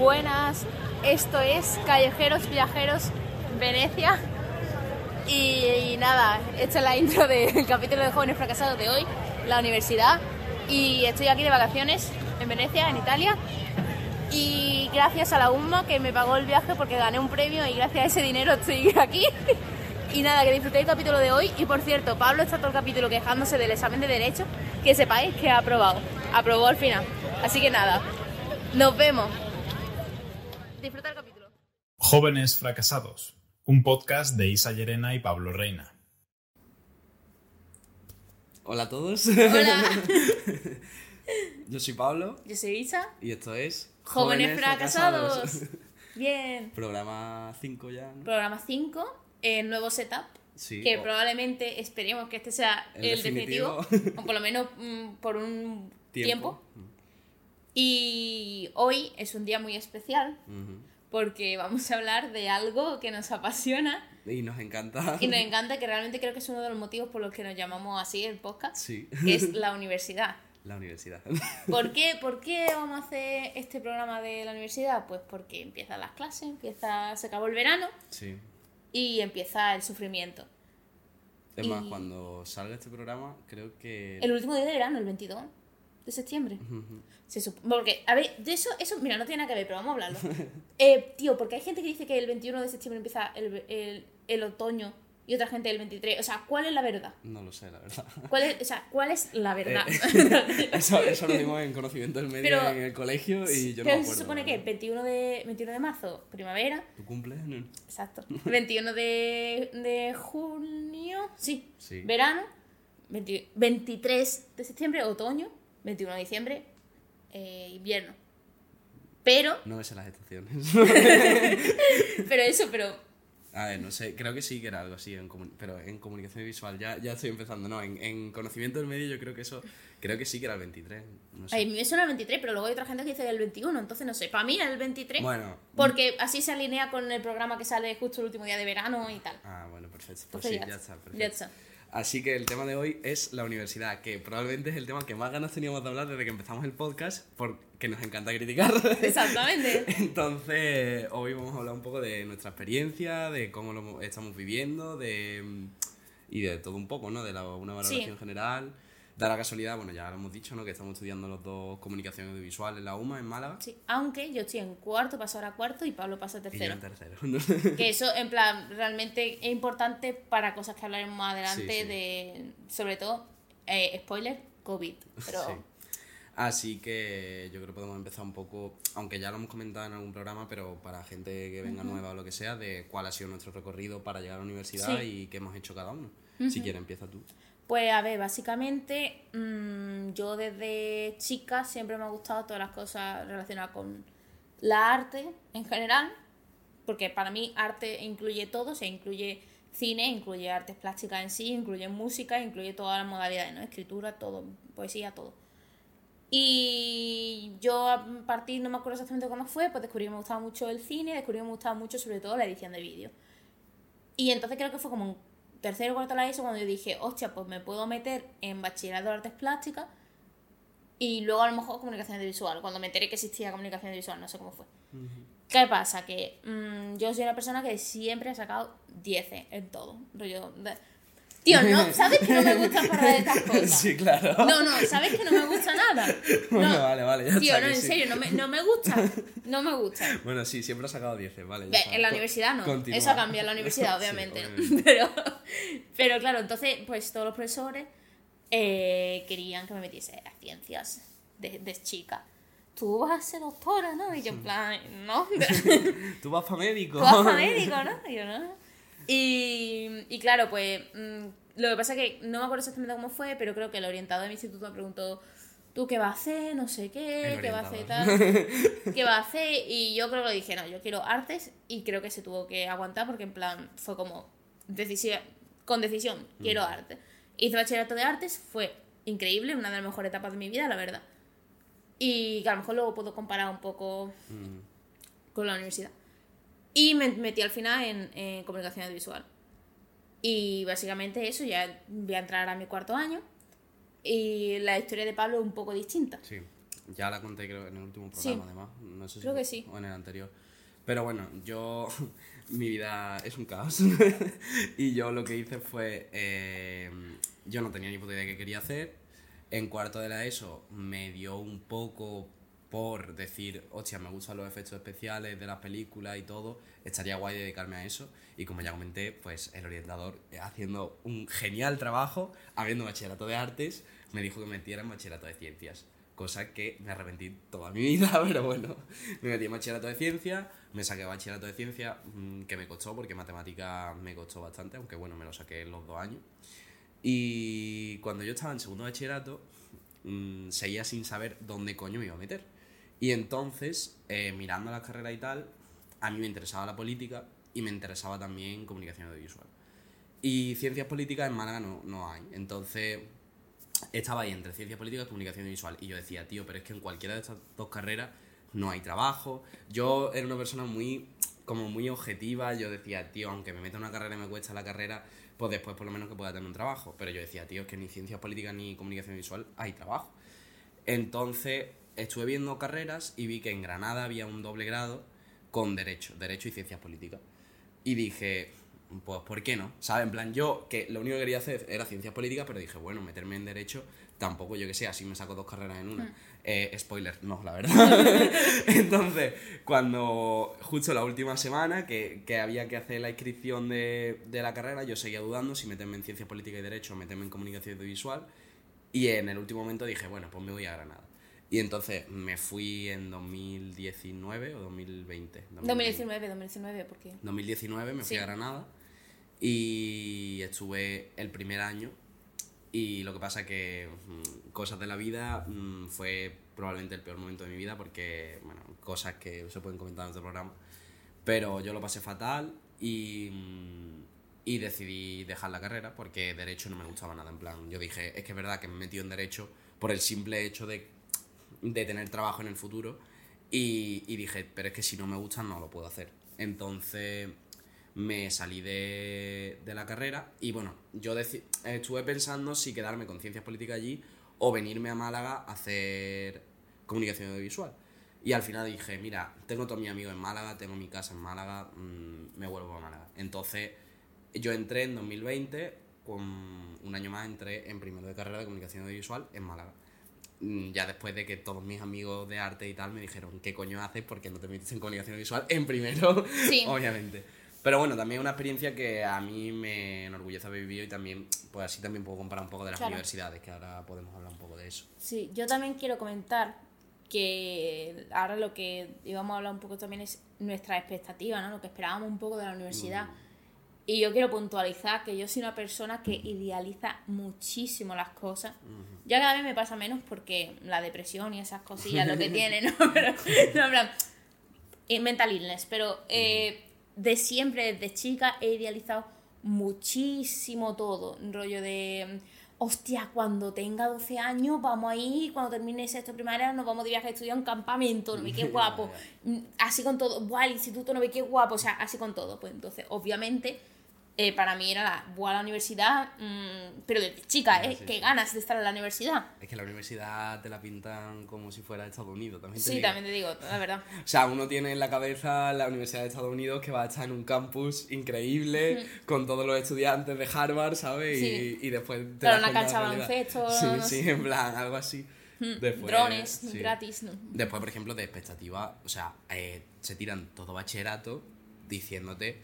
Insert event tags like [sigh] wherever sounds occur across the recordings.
buenas. Esto es Callejeros Viajeros Venecia. Y, nada, esta es la intro del [laughs] capítulo de Jóvenes Fracasados de hoy, la universidad. Y estoy aquí de vacaciones en Venecia, en Italia. Y gracias a la UMA que me pagó el viaje porque gané un premio y gracias a ese dinero estoy [laughs] aquí. Y nada, que disfrutéis el capítulo de hoy. Y por cierto, Pablo está todo el capítulo quejándose del examen de Derecho. Que sepáis que ha aprobado. Aprobó al final. Así que nada, nos vemos. Disfruta el capítulo. Jóvenes Fracasados, un podcast de Isa Llerena y Pablo Reina. Hola a todos. Hola, [laughs] Yo soy Pablo yo soy Isa. y esto es Jóvenes, fracasados. Bien. Programa 5 ya, ¿no? Programa 5, eh, nuevo setup. Sí. que o- probablemente esperemos que este sea El el, definitivo, definitivo. o por lo menos mm, por un tiempo. Tiempo. Y hoy es un día muy especial porque vamos a hablar de algo que nos apasiona Y nos encanta. y nos encanta, que realmente creo que es uno de los motivos por los que nos llamamos así el podcast, Sí. que es [laughs] la universidad. La universidad. ¿Por qué, [laughs] ¿Por qué vamos a hacer este programa de la universidad? Pues porque empiezan las clases, empieza, se acabó el verano Sí. y empieza el sufrimiento. Es más, Y- cuando salga este programa, creo que. El último día de verano, el 22 de septiembre. Ujú. Se sup- porque, a ver, de eso, eso, mira, no tiene nada que ver, pero vamos a hablarlo. [laughs] Eh, tío, porque hay gente que dice que el 21 de septiembre empieza el, el, el otoño y otra gente el 23. O sea, ¿cuál es la verdad? No lo sé, la verdad. ¿Cuál es, o sea, ¿cuál es la [laughs] verdad? [laughs] Eso, eso lo dimos en conocimiento del medio Pero- en el colegio y yo no Pero me se acuerdo. supone la que verdad. 21 de, 21 de marzo, primavera. ¿Tu cumple? No. Exacto. 21 de, de junio, sí. Sí. Verano. 20 23 de septiembre, otoño. 21 de diciembre, eh, invierno. Pero, No me sé las estaciones. [laughs] pero eso, pero A ver, no sé, creo que sí que era algo así, en pero en comunicación visual ya, ya estoy empezando, no, en, en conocimiento del medio yo creo que eso, creo que sí que era el 23, no sé. A mí me suena el 23, pero luego hay otra gente que dice el 21, entonces no sé. Para mí es el 23. Bueno. Porque así se alinea con el programa que sale justo el último día de verano y tal. Ah, bueno, perfecto, pues Entonces sí, ya, ya está, perfecto. ya está. Así que el tema de hoy es la universidad, que probablemente es el tema que más ganas teníamos de hablar desde que empezamos el podcast, porque nos encanta criticar. [laughs] Exactamente. Entonces, hoy vamos a hablar un poco de nuestra experiencia, de cómo lo estamos viviendo, de y de todo un poco, ¿no? De la, una valoración Sí. general. Da la casualidad, bueno, ya lo hemos dicho, ¿no? Que estamos estudiando los dos comunicación audiovisual en la UMA, en Málaga. Sí, aunque yo estoy en cuarto, paso ahora a cuarto y Pablo pasa a Y yo tercero. en tercero. [laughs] Que eso, en plan, realmente es importante para cosas que hablaremos más adelante Sí, sí. de, sobre todo, eh, spoiler, COVID. Pero Sí. Así que yo creo que podemos empezar un poco, aunque ya lo hemos comentado en algún programa, pero para gente que venga nueva o lo que sea, de cuál ha sido nuestro recorrido para llegar a la universidad y qué hemos hecho cada uno. Si quieres, empieza tú. Pues a ver, básicamente mm, yo desde chica siempre me ha gustado todas las cosas relacionadas con la arte en general, porque para mí arte incluye todo, o sea, incluye cine, incluye artes plásticas en sí, incluye música, incluye todas las modalidades, ¿no? Escritura, todo, poesía, todo. Y yo a partir, no me acuerdo exactamente cuándo fue, pues descubrí que me gustaba mucho el cine, descubrí que me gustaba mucho sobre todo la edición de vídeo. Y entonces creo que fue como en tercero o cuarto de la ESO cuando yo dije, hostia, pues me puedo meter en bachillerato de artes plásticas y luego a lo mejor comunicación audiovisual, cuando me enteré que existía comunicación audiovisual, no sé cómo fue. ¿Qué pasa? Que mm, yo soy una persona que siempre ha sacado 10 en todo. Rollo de- Tío, no, [laughs] ¿sabes que no me gusta hablar de estas [laughs] cosas? Sí, claro. No, no, ¿sabes que no me gusta nada? [laughs] Bueno, No. vale, vale, ya Tío, no, en sí. serio, no me, no me gusta. No me gusta. Bueno, sí, siempre ha sacado 10, vale. ya. En la universidad no. continúa. Eso ha cambiado en la universidad, obviamente. Pero, pero claro, entonces, pues todos los profesores eh, querían que me metiese a ciencias de, de chica. Tú vas a ser doctora, ¿no? Y yo, en plan, no. Tú vas para médico. Tú vas a médico, ¿no? Y yo, no. Y, y claro, pues mm, lo que pasa es que no me acuerdo exactamente cómo fue, pero creo que el orientador de mi instituto me preguntó, ¿tú qué vas a hacer? No sé qué, El ¿qué vas a hacer tal? [laughs] ¿Qué vas a hacer? Y yo creo que le dije, no, yo quiero artes y creo que se tuvo que aguantar porque en plan fue como decisión, con decisión, quiero arte. Hice bachillerato de artes, fue increíble, una de las mejores etapas de mi vida, la verdad. Y que a lo mejor luego puedo comparar un poco Mm, con la universidad. Y me metí al final en, en comunicación audiovisual. Y básicamente eso, ya voy a entrar a mi cuarto año. Y la historia de Pablo es un poco distinta. Sí. Ya la conté creo en el último Sí. programa, además. No sé si Creo que sí. O en el anterior. Pero bueno, yo. [laughs] mi vida es un caos. [laughs] y yo lo que hice fue. eh, yo no tenía ni puta idea de qué quería hacer. En cuarto de la ESO me dio un poco por decir, hostia, me gustan los efectos especiales de las películas y todo, estaría guay dedicarme a eso. Y como ya comenté, pues el orientador, eh, haciendo un genial trabajo, habiendo bachillerato de artes, me dijo que me metiera en bachillerato de ciencias. Cosa que me arrepentí toda mi [laughs] vida, pero bueno, me metí en bachillerato de ciencias, me saqué bachillerato de ciencias, mm, que me costó, porque matemática me costó bastante, aunque bueno, me lo saqué en los dos años. Y cuando yo estaba en segundo bachillerato, mm, seguía sin saber dónde coño me iba a meter. Y entonces, eh, mirando las carreras y tal, a mí me interesaba la política y me interesaba también comunicación audiovisual. Y ciencias políticas en Málaga no, no hay. Entonces, estaba ahí entre ciencias políticas y comunicación audiovisual. Y yo decía, tío, pero es que en cualquiera de estas dos carreras no hay trabajo. Yo era una persona muy, como muy objetiva. Yo decía, tío, aunque me meta en una carrera y me cuesta la carrera, pues después por lo menos que pueda tener un trabajo. Pero yo decía, tío, es que ni ciencias políticas ni comunicación visual hay trabajo. Entonces estuve viendo carreras y vi que en Granada había un doble grado con Derecho, Derecho y Ciencias Políticas. Y dije, pues ¿por qué no? ¿Sabes? En plan, yo que lo único que quería hacer era Ciencias Políticas, pero dije, bueno, meterme en Derecho tampoco, yo que sé, así me saco dos carreras en una. Eh, spoiler, no, la verdad. [laughs] Entonces, cuando justo la última semana que, que había que hacer la inscripción de, de la carrera, yo seguía dudando si meterme en Ciencias Políticas y Derecho o meterme en Comunicación Audiovisual. Y en el último momento dije, bueno, pues me voy a Granada. Y entonces me fui en 2019 o 2020. 2019, 2019, ¿por qué? 2019 me fui Sí. a Granada y estuve el primer año y lo que pasa que mm, cosas de la vida mm, fue probablemente el peor momento de mi vida porque, bueno, cosas que se pueden comentar en otro programa, pero yo lo pasé fatal y, mm, y decidí dejar la carrera porque derecho no me gustaba nada, en plan, yo dije, es que es verdad que me he metido en derecho por el simple hecho de, de tener trabajo en el futuro y, dije, pero es que si no me gusta no lo puedo hacer. Entonces me salí de, de la carrera y bueno, yo estuve pensando si quedarme con ciencias políticas allí o venirme a Málaga a hacer comunicación audiovisual. Y al final dije, mira, tengo todos mis amigos en Málaga, tengo mi casa en Málaga, mm, me vuelvo a Málaga. Entonces yo entré en 2020, con un año más entré en primero de carrera de comunicación audiovisual en Málaga. Mm, Ya después de que todos mis amigos de arte y tal me dijeron, ¿qué coño haces? porque no te metes en comunicación visual? [laughs] En primero, Sí. obviamente. Pero bueno, también es una experiencia que a mí me enorgullece haber vivido y también, pues así también puedo comparar un poco de las Claro. universidades, que ahora podemos hablar un poco de eso. Sí, yo también quiero comentar que ahora lo que íbamos a hablar un poco también es nuestra expectativa, ¿no? Lo que esperábamos un poco de la universidad. Y yo quiero puntualizar que yo soy una persona que idealiza muchísimo las cosas. Ya cada vez me pasa menos porque la depresión y esas cosillas lo que [laughs] tiene, ¿no? [laughs] Pero, no, plan, eh, mental illness. Pero eh, de siempre, desde chica, he idealizado muchísimo todo. Un rollo de, hostia, cuando tenga 12 años vamos a ir, cuando termine sexto primaria nos vamos de viaje a estudiar un campamento, no ve qué [laughs] guapo. Mm, Así con todo, buah, el instituto no ve qué guapo, o sea, así con todo. Pues entonces, obviamente, eh, para mí era la, buah, la universidad, mm, pero desde chica, ¿eh? sí, qué ganas de estar en la universidad. Es que la universidad te la pintan como si fuera Estados Unidos, también te Sí, digo. también te digo, la verdad. [laughs] O sea, uno tiene en la cabeza la Universidad de Estados Unidos que va a estar en un campus increíble, con todos los estudiantes de Harvard, ¿sabes? Y- Sí. Y, después te das una cancha baloncesto, Sí, no sí, en plan, algo así. Después, Drones sí. gratis, ¿no? Después, por ejemplo, de expectativa, o sea, eh, se tiran todo bachillerato diciéndote,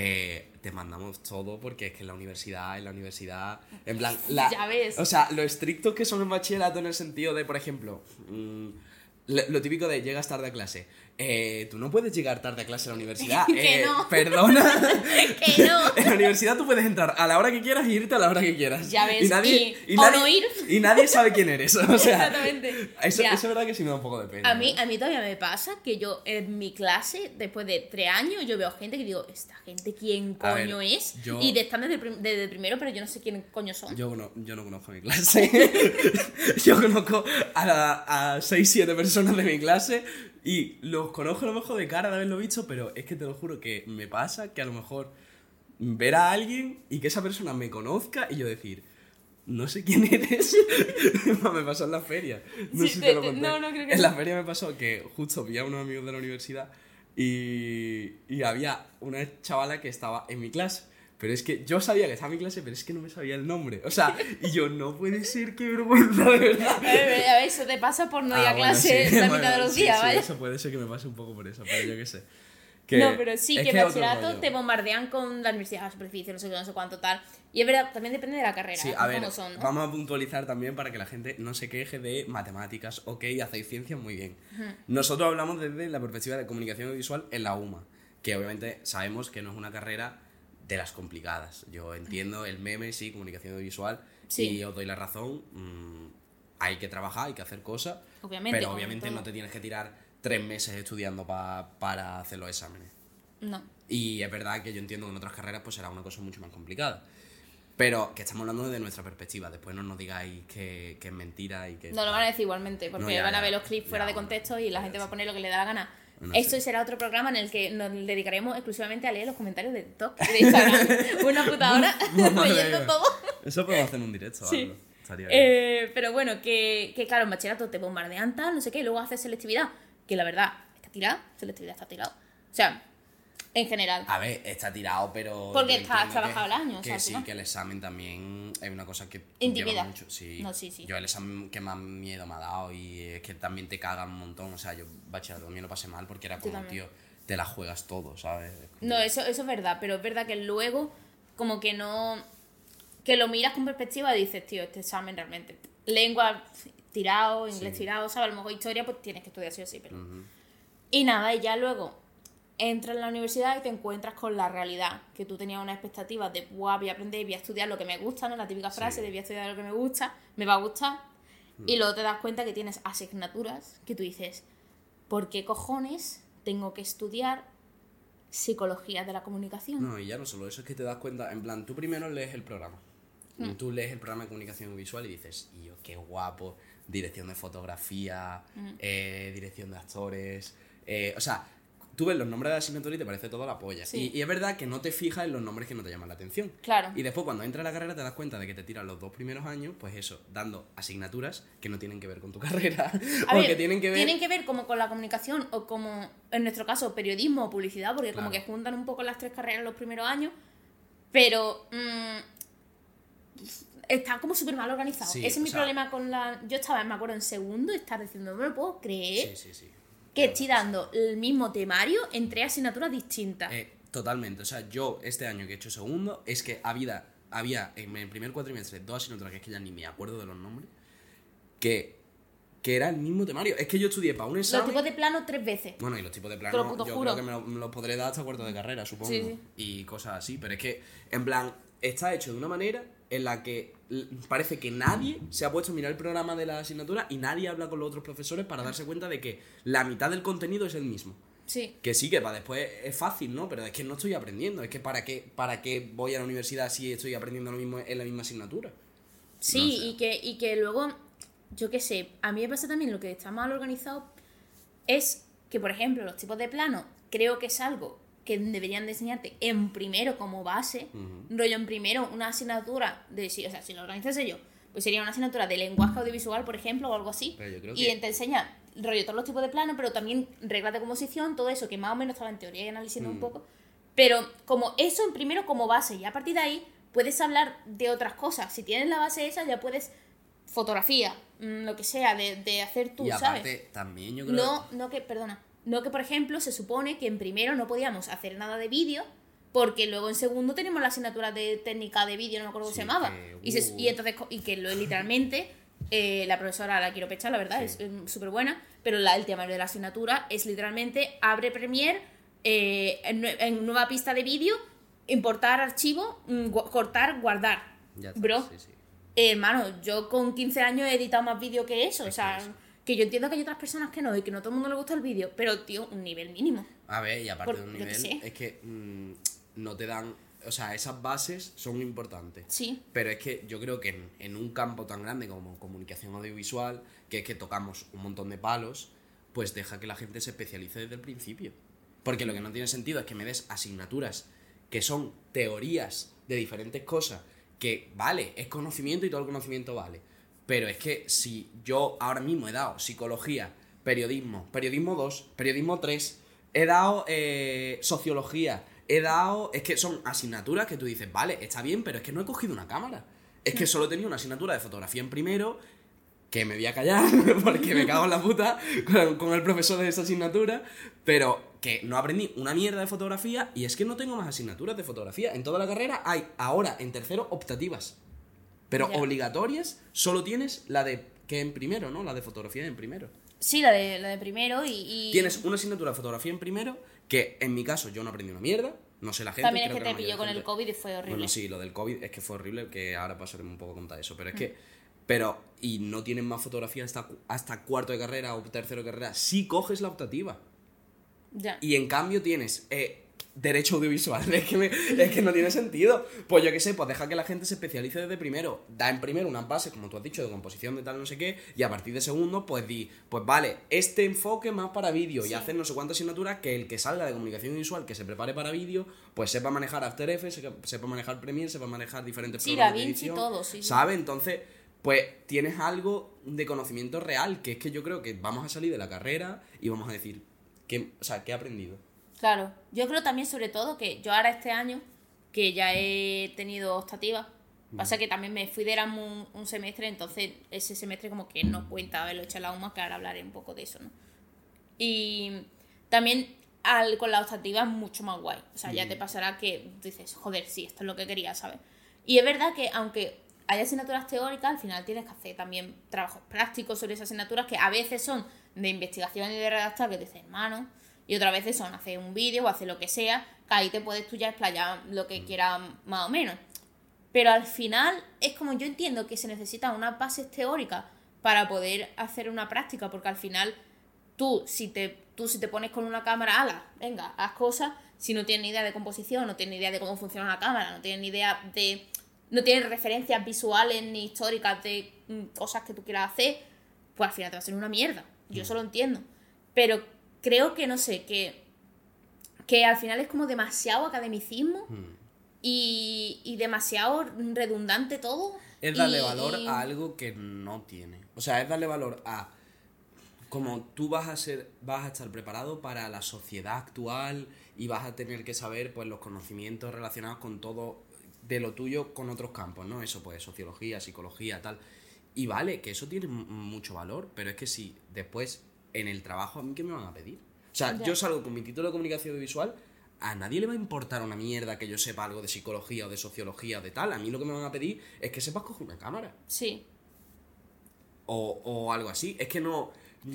eh, te mandamos todo porque es que en la universidad, en la universidad, en plan, [laughs] la, Ya ves. o sea, lo estrictos que son en bachillerato en el sentido de, por ejemplo, mm, lo típico de llegas tarde a clase. Eh, tú no puedes llegar tarde a clase a la universidad. [laughs] Que Eh, no. Perdona. [laughs] Que no. [laughs] En la universidad tú puedes entrar a la hora que quieras y irte a la hora que quieras. Ya ves, Y nadie, y- o nadie- no ir. y nadie sabe quién eres. O sea, Exactamente. Eso, es verdad que sí me da un poco de pena. A mí, ¿no? a mí todavía me pasa que yo en mi clase, después de tres años, yo veo gente que digo, ¿esta gente quién ver, coño es? yo- Y de, están desde, el prim- desde el primero, pero yo no sé quién coño son. Yo no, yo no conozco mi clase. yo conozco a, a 6, 7 personas de mi clase y los conozco a lo mejor de cara de haberlo visto, pero es que te lo juro que me pasa que a lo mejor ver a alguien y que esa persona me conozca y yo decir, no sé quién eres. [laughs] me pasó en la feria. No Sí, sé si te- te lo conté. no, no, creo que En la feria me pasó que justo vi a unos amigos de la universidad y, y había una chavala que estaba en mi clase. Pero es que yo sabía que estaba en mi clase, pero es que no me sabía el nombre. O sea, y yo, no puede ser, qué vergüenza, de verdad. A ver, a ver, eso te pasa por no ir Ah, a bueno, clase sí, la bueno, mitad de los sí, días, sí, ¿vale? Eso puede ser que me pase un poco por eso, pero yo qué sé. Que- no, pero sí, que en bachillerato te bombardean con la universidad a superficie, no sé qué, no sé cuánto tal. Y es verdad, también depende de la carrera, Sí, ¿eh? a ver, cómo son, ¿no? vamos a puntualizar también para que la gente no se queje de matemáticas. Ok, hacéis ciencias muy bien. Nosotros hablamos desde la perspectiva de comunicación visual en la UMA, que obviamente sabemos que no es una carrera de las complicadas. Yo entiendo el meme, sí, comunicación visual, Sí. y os doy la razón. mm, hay que trabajar, hay que hacer cosas, Obviamente, pero obviamente no te tienes que tirar tres meses estudiando pa- para hacer los exámenes. No. Y es verdad que yo entiendo que en otras carreras pues será una cosa mucho más complicada. Pero que estamos hablando desde nuestra perspectiva. Después no nos digáis que, que es mentira y que... No lo van a decir igualmente, porque No, ya, van a ver los clips fuera Ya, de contexto y la gente va a poner lo que le da la gana. No Esto será otro programa en el que nos dedicaremos exclusivamente a leer los comentarios de TikTok y de Instagram. [laughs] Una puta hora [laughs] leyendo todo. Eso podemos hacer en un directo. Sí. algo. Eh, pero bueno, que, que claro, en bachillerato te bombardean tal, no sé qué, y luego haces selectividad, que la verdad está tirada, selectividad está tirada. O sea, en general. A ver, está tirado, pero... Porque está trabajado el año, o Que sea, sí, ¿no? que el examen también es una cosa que Intimida. mucho. Sí. No, sí, sí. Yo el examen que más miedo me ha dado y es que también te cagan un montón. O sea, yo bachillerato también lo pasé mal porque era como, tío, te la juegas todo, ¿sabes? Como- No, eso, eso es verdad, pero es verdad que luego, como que no. que lo miras con perspectiva y dices, tío, este examen realmente. Lengua tirado, inglés Sí. tirado, ¿sabes? A lo mejor historia, pues tienes que estudiar sí o sí, pero. Ujú. Y nada, y ya luego entras en la universidad y te encuentras con la realidad, que tú tenías una expectativa de, guau, voy a aprender, voy a estudiar lo que me gusta, ¿no? La típica frase de voy a estudiar lo que me gusta, me va a gustar. Y luego te das cuenta que tienes asignaturas que tú dices, ¿por qué cojones tengo que estudiar psicología de la comunicación? No, y ya no solo eso, es que te das cuenta, en plan, tú primero lees el programa. Mm. Tú lees el programa de comunicación visual y dices, y yo, qué guapo, dirección de fotografía, Mm. eh, dirección de actores. eh, o sea, tú ves los nombres de la asignatura y te parece toda la polla. Sí. Y, y es verdad que no te fijas en los nombres que no te llaman la atención. Claro. Y después cuando entras a la carrera te das cuenta de que te tiran los dos primeros años, pues eso, dando asignaturas que no tienen que ver con tu [laughs] carrera. A o ver, que tienen que ver... tienen que ver como con la comunicación o como, en nuestro caso, periodismo o publicidad, porque como que juntan un poco las tres carreras en los primeros años, pero mm, está como súper mal organizado. Sí, Ese es mi sea- problema con la... Yo estaba, me acuerdo, en segundo y estar diciendo, no me lo puedo creer Sí, sí, sí. Que estoy dando el mismo temario en tres asignaturas distintas. Eh, totalmente. O sea, yo este año que he hecho segundo, es que había, había en el primer cuatrimestre dos asignaturas que es que ya ni me acuerdo de los nombres, que, que era el mismo temario. Es que yo estudié para un los examen. tipos de plano tres veces. Bueno, y los tipos de lo plano, puto yo juro. creo que me lo, me lo podré dar hasta cuarto de carrera, supongo. Sí, sí. Y cosas así. Pero es que, en plan, está hecho de una manera en la que parece que nadie se ha puesto a mirar el programa de la asignatura y nadie habla con los otros profesores para darse cuenta de que la mitad del contenido es el mismo. Sí. Que sí, que para después es fácil, ¿no? Pero es que no estoy aprendiendo. Es que ¿para qué, para qué voy a la universidad si estoy aprendiendo lo mismo en la misma asignatura? Sí, No sé. y, que, y que luego, yo qué sé, a mí me pasa también lo que está mal organizado es que, por ejemplo, los tipos de plano creo que es algo que deberían de enseñarte en primero como base, rollo en primero una asignatura de, si, o sea, si lo organizase yo, pues sería una asignatura de lenguaje audiovisual, por ejemplo, o algo así, y que- te enseña rollo todos los tipos de plano, pero también reglas de composición, todo eso que más o menos estaba en teoría y analizando Mm. un poco, pero como eso en primero como base, y a partir de ahí puedes hablar de otras cosas, si tienes la base esa ya puedes fotografía, mm, lo que sea, de, de hacer tú, y aparte, ¿sabes? también yo creo No, no que, perdona, no que por ejemplo se supone que en primero no podíamos hacer nada de vídeo porque luego en segundo tenemos la asignatura de técnica de vídeo, no me acuerdo cómo Sí, se llamaba. que, Y, se- uh. y entonces, y que lo literalmente, eh, la profesora la quiero pechar, la verdad, Sí. es súper buena, pero la, el temario de la asignatura es literalmente abre Premiere, eh, en, nue- en nueva pista de vídeo, importar archivo, mm, gu- cortar, guardar. Ya está, Bro, sí. eh, hermano, yo con 15 años he editado más vídeo que eso. Es o sea, que eso. Que yo entiendo que hay otras personas que no y que no todo el mundo le gusta el vídeo, pero, tío, un nivel mínimo. A ver, y aparte Por- de un nivel, es que mm, no te dan. O sea, esas bases son importantes. Sí. Pero es que yo creo que en, en un campo tan grande como comunicación audiovisual, que es que tocamos un montón de palos, pues deja que la gente se especialice desde el principio. Porque lo que no tiene sentido es que me des asignaturas que son teorías de diferentes cosas que vale, es conocimiento y todo el conocimiento vale. Pero es que si yo ahora mismo he dado psicología, periodismo, periodismo 2, periodismo 3, he dado eh, sociología, he dado... Es que son asignaturas que tú dices, vale, está bien, pero es que no he cogido una cámara. Es que solo tenido una asignatura de fotografía en primero, que me voy a callar [laughs] porque me cago en la puta con el profesor de esa asignatura, pero que no aprendí una mierda de fotografía y es que no tengo más asignaturas de fotografía. En toda la carrera hay ahora en tercero optativas. Pero obligatorias solo tienes la de que en primero, ¿no? La de fotografía en primero. Sí, la de, la de primero y, y Tienes una asignatura de fotografía en primero que en mi caso yo no aprendí una mierda, no sé la gente. también es que te pilló con el COVID y fue horrible. Bueno, sí, lo del COVID es que fue horrible, que ahora pasaremos un poco a contar eso, pero es que... Pero, y no tienen más fotografía hasta, hasta cuarto de carrera o tercero de carrera, si coges la optativa. Ya. Y en cambio tienes eh, derecho audiovisual. [laughs] Es que, me- es que no tiene sentido. Pues yo qué sé, pues deja que la gente se especialice desde primero. Da en primero unas bases, como tú has dicho, de composición de tal, no sé qué. Y a partir de segundo, pues di, pues vale, este enfoque más para vídeo. Y hacer no sé cuántas asignaturas que el que salga de comunicación visual, que se prepare para vídeo, pues sepa manejar After Effects, sepa, manejar Premiere, sepa manejar diferentes Sí, programas de DaVinci, edición, todo, sí. ¿Sabe? Entonces, pues tienes algo de conocimiento real, que es que yo creo que vamos a salir de la carrera y vamos a decir, ¿qué, o sea, ¿qué he aprendido? Claro, yo creo también sobre todo que yo ahora este año, que ya he tenido optativa, pasa que también me fui de Erasmus un, un semestre, entonces ese semestre como que no cuenta haberlo hecho en la UMA, que ahora hablaré un poco de eso, ¿no? Y también al, con la optativa es mucho más guay, o sea, ya te pasará que dices, joder, sí, esto es lo que quería, ¿sabes? Y es verdad que aunque hay asignaturas teóricas, al final tienes que hacer también trabajos prácticos sobre esas asignaturas que a veces son de investigación y de redactar, que dices, hermano, y otras veces son hacer un vídeo o hacer lo que sea, que ahí te puedes tú ya explayar lo que quieras más o menos. Pero al final es como yo entiendo que se necesitan unas bases teóricas para poder hacer una práctica, porque al final tú si te, tú si te pones con una cámara, ala, venga, haz cosas, si no tienes ni idea de composición, no tienes ni idea de cómo funciona una cámara, no tienes ni idea de... no tienes referencias visuales ni históricas de mm, cosas que tú quieras hacer, pues al final te va a ser una mierda. Yo eso lo entiendo. Pero creo que, no sé, que, que al final es como demasiado academicismo y, y demasiado redundante todo. Es darle y- valor y- a algo que no tiene. O sea, es darle valor a como tú vas a ser, vas a estar preparado para la sociedad actual y vas a tener que saber pues los conocimientos relacionados con todo de lo tuyo con otros campos, ¿no? Eso pues sociología, psicología, tal. Y vale, que eso tiene mucho valor, pero es que si después en el trabajo a mí qué me van a pedir. O sea, Ya. yo salgo con mi título de comunicación audiovisual, a nadie le va a importar una mierda que yo sepa algo de psicología o de sociología o de tal. A mí lo que me van a pedir es que sepas coger una cámara Sí, o, o algo así. Es que no.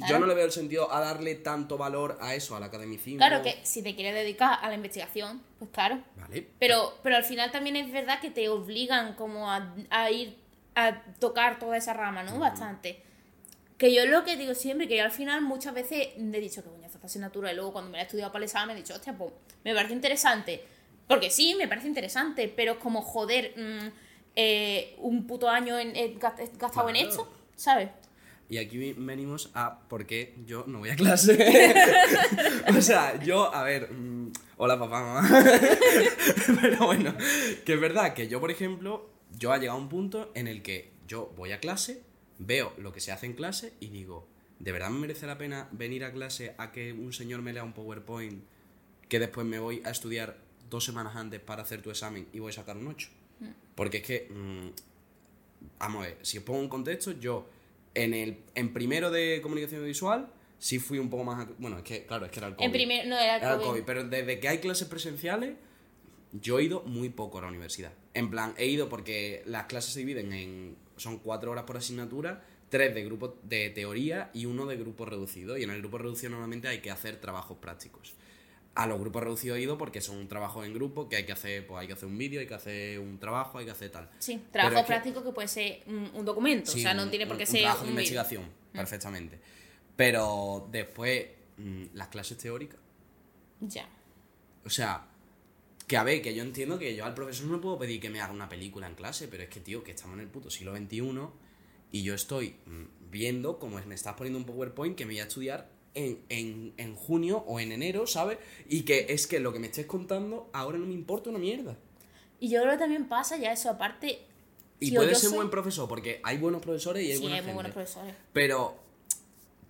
Yo no le veo el sentido a darle tanto valor a eso, al academicismo. claro que si te quieres dedicar a la investigación, pues claro. Vale. Pero, pero al final también es verdad que te obligan como a, a ir a tocar toda esa rama, ¿no? Bastante. Que yo lo que digo siempre, que yo al final muchas veces he dicho que coñazo esta asignatura y luego cuando me la he estudiado para el examen he dicho, hostia, pues me parece interesante. Porque sí, me parece interesante, pero es como joder, mm, eh, un puto año en, gast- he gastado en esto, ¿sabes? Y aquí venimos a por qué yo no voy a clase. [laughs] o sea, yo, a ver. mm, hola, papá, mamá. [laughs] Pero bueno, que es verdad que yo, por ejemplo, yo ha llegado a un punto en el que yo voy a clase, veo lo que se hace en clase y digo, ¿de verdad me merece la pena venir a clase a que un señor me lea un PowerPoint que después me voy a estudiar dos semanas antes para hacer tu examen y voy a sacar un 8? Porque es que. mm, vamos a ver, si os pongo un contexto, yo en el en primero de comunicación visual sí fui un poco más... Bueno, es que, claro, es que era el COVID. En primer, no era el Era el COVID. COVID, pero desde que hay clases presenciales, yo he ido muy poco a la universidad. En plan, he ido porque las clases se dividen en... Son cuatro horas por asignatura, tres de grupo de teoría y uno de grupo reducido. Y en el grupo reducido normalmente hay que hacer trabajos prácticos. A los grupos reducidos he ido porque son un trabajo en grupo que hay que hacer, pues hay que hacer un vídeo, hay que hacer un trabajo, hay que hacer tal. Sí, trabajo es que- práctico que puede ser un, documento, Sí, o sea, no tiene por qué un- ser un trabajo de investigación, perfectamente. Pero después, mm, las clases teóricas. Ya. O sea, que a ver, que yo entiendo que yo al profesor no puedo pedir que me haga una película en clase, pero es que, tío, que estamos en el puto siglo XXI y yo estoy mm, viendo cómo me estás poniendo un PowerPoint que me voy a estudiar en, en, en junio o en enero, ¿sabes? Y que es que lo que me estés contando ahora no me importa una mierda. Y yo creo que también pasa ya eso, aparte, Y Tío, puede ser soy- buen profesor, porque hay buenos profesores y hay Sí, buena hay muy buenos profesores. Pero,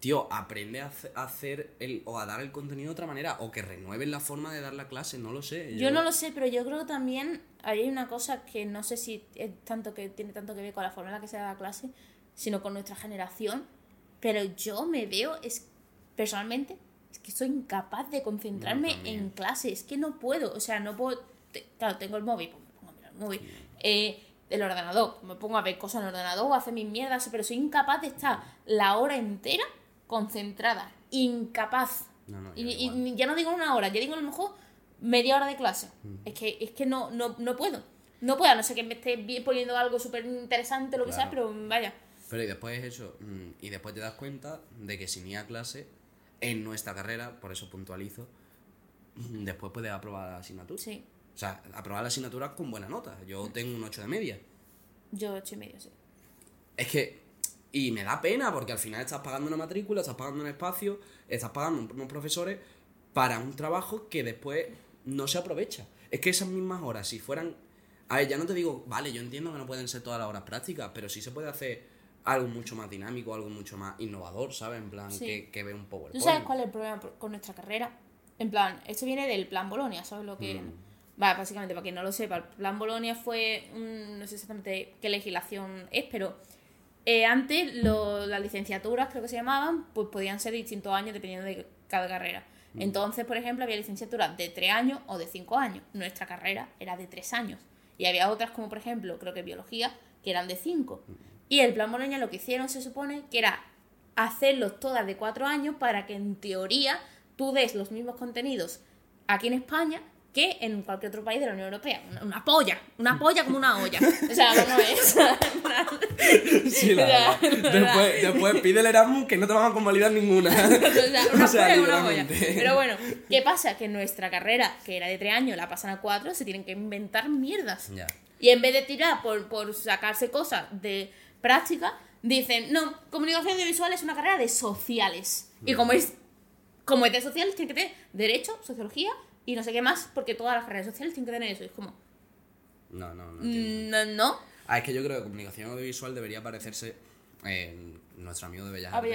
tío, aprende a hace- a hacer el, o a dar el contenido de otra manera, o que renueven la forma de dar la clase, no lo sé. Yo no lo sé, pero yo creo que también hay una cosa que no sé si es tanto que tiene tanto que ver con la forma en la que se da la clase, sino con nuestra generación. Pero yo me veo, es personalmente, es que soy incapaz de concentrarme en clase. Es que no puedo, o sea, no puedo. te- claro, tengo el móvil, pues me pongo a mirar el móvil. Eh, el ordenador, me pongo a ver cosas en el ordenador o a hacer mis mierdas, pero soy incapaz de estar la hora entera concentrada. Incapaz. No, no, y, y- ya no digo una hora, ya digo a lo mejor media hora de clase. Es que, es que no, no, no puedo. No puedo, a no sé que me esté poniendo algo súper interesante, lo que sea, pero vaya. Pero y después eso, mm, y después te das cuenta de que sin ir a clase, en nuestra carrera, por eso puntualizo, mm, después puedes aprobar la asignatura. Sí, O sea, aprobar la asignatura con buena nota. Yo tengo un 8 de media. yo ocho y medio, sí. Es que. Y me da pena porque al final estás pagando una matrícula, estás pagando un espacio, estás pagando unos profesores para un trabajo que después no se aprovecha. Es que esas mismas horas, si fueran. A ver, ya no te digo, vale, yo entiendo que no pueden ser todas las horas prácticas, pero sí se puede hacer algo mucho más dinámico, algo mucho más innovador, ¿sabes? En plan, Sí. que, que ve un ¿Tú PowerPoint. sabes cuál es el problema con nuestra carrera? En plan, esto viene del plan Bolonia, ¿sabes lo que Va, básicamente, para quien no lo sepa, el plan Bolonia fue, un- no sé exactamente qué legislación es, pero eh, antes lo- las licenciaturas, creo que se llamaban, pues podían ser distintos años dependiendo de cada carrera. Entonces, por ejemplo, había licenciaturas de 3 años o de 5 años. Nuestra carrera era de 3 años. Y había otras como, por ejemplo, creo que biología, que eran de 5. Y el plan Bolonia lo que hicieron, se supone, que era hacerlos todas de 4 años para que en teoría tú des los mismos contenidos aquí en España que en cualquier otro país de la Unión Europea. Una, una polla, una polla como una olla. [laughs] O sea, no es. Sí, la [laughs] O sea, verdad. Después, después pide el Erasmus que no te van a convalidar ninguna. [laughs] O sea, una O sea, polla como una polla. Pero bueno, ¿qué pasa? Que nuestra carrera, que era de 3 años, la pasan a 4, se tienen que inventar mierdas. Ya. Y en vez de tirar por, por sacarse cosas de práctica, dicen, no, comunicación audiovisual es una carrera de sociales. Y como es, como es de sociales, tiene que tener derecho, sociología y no sé qué más, porque todas las carreras sociales tienen que tener eso. Y es como, No, no, no. mm, no, no, Ah, es que yo creo que comunicación audiovisual debería parecer en nuestro amigo de Bellas Artes.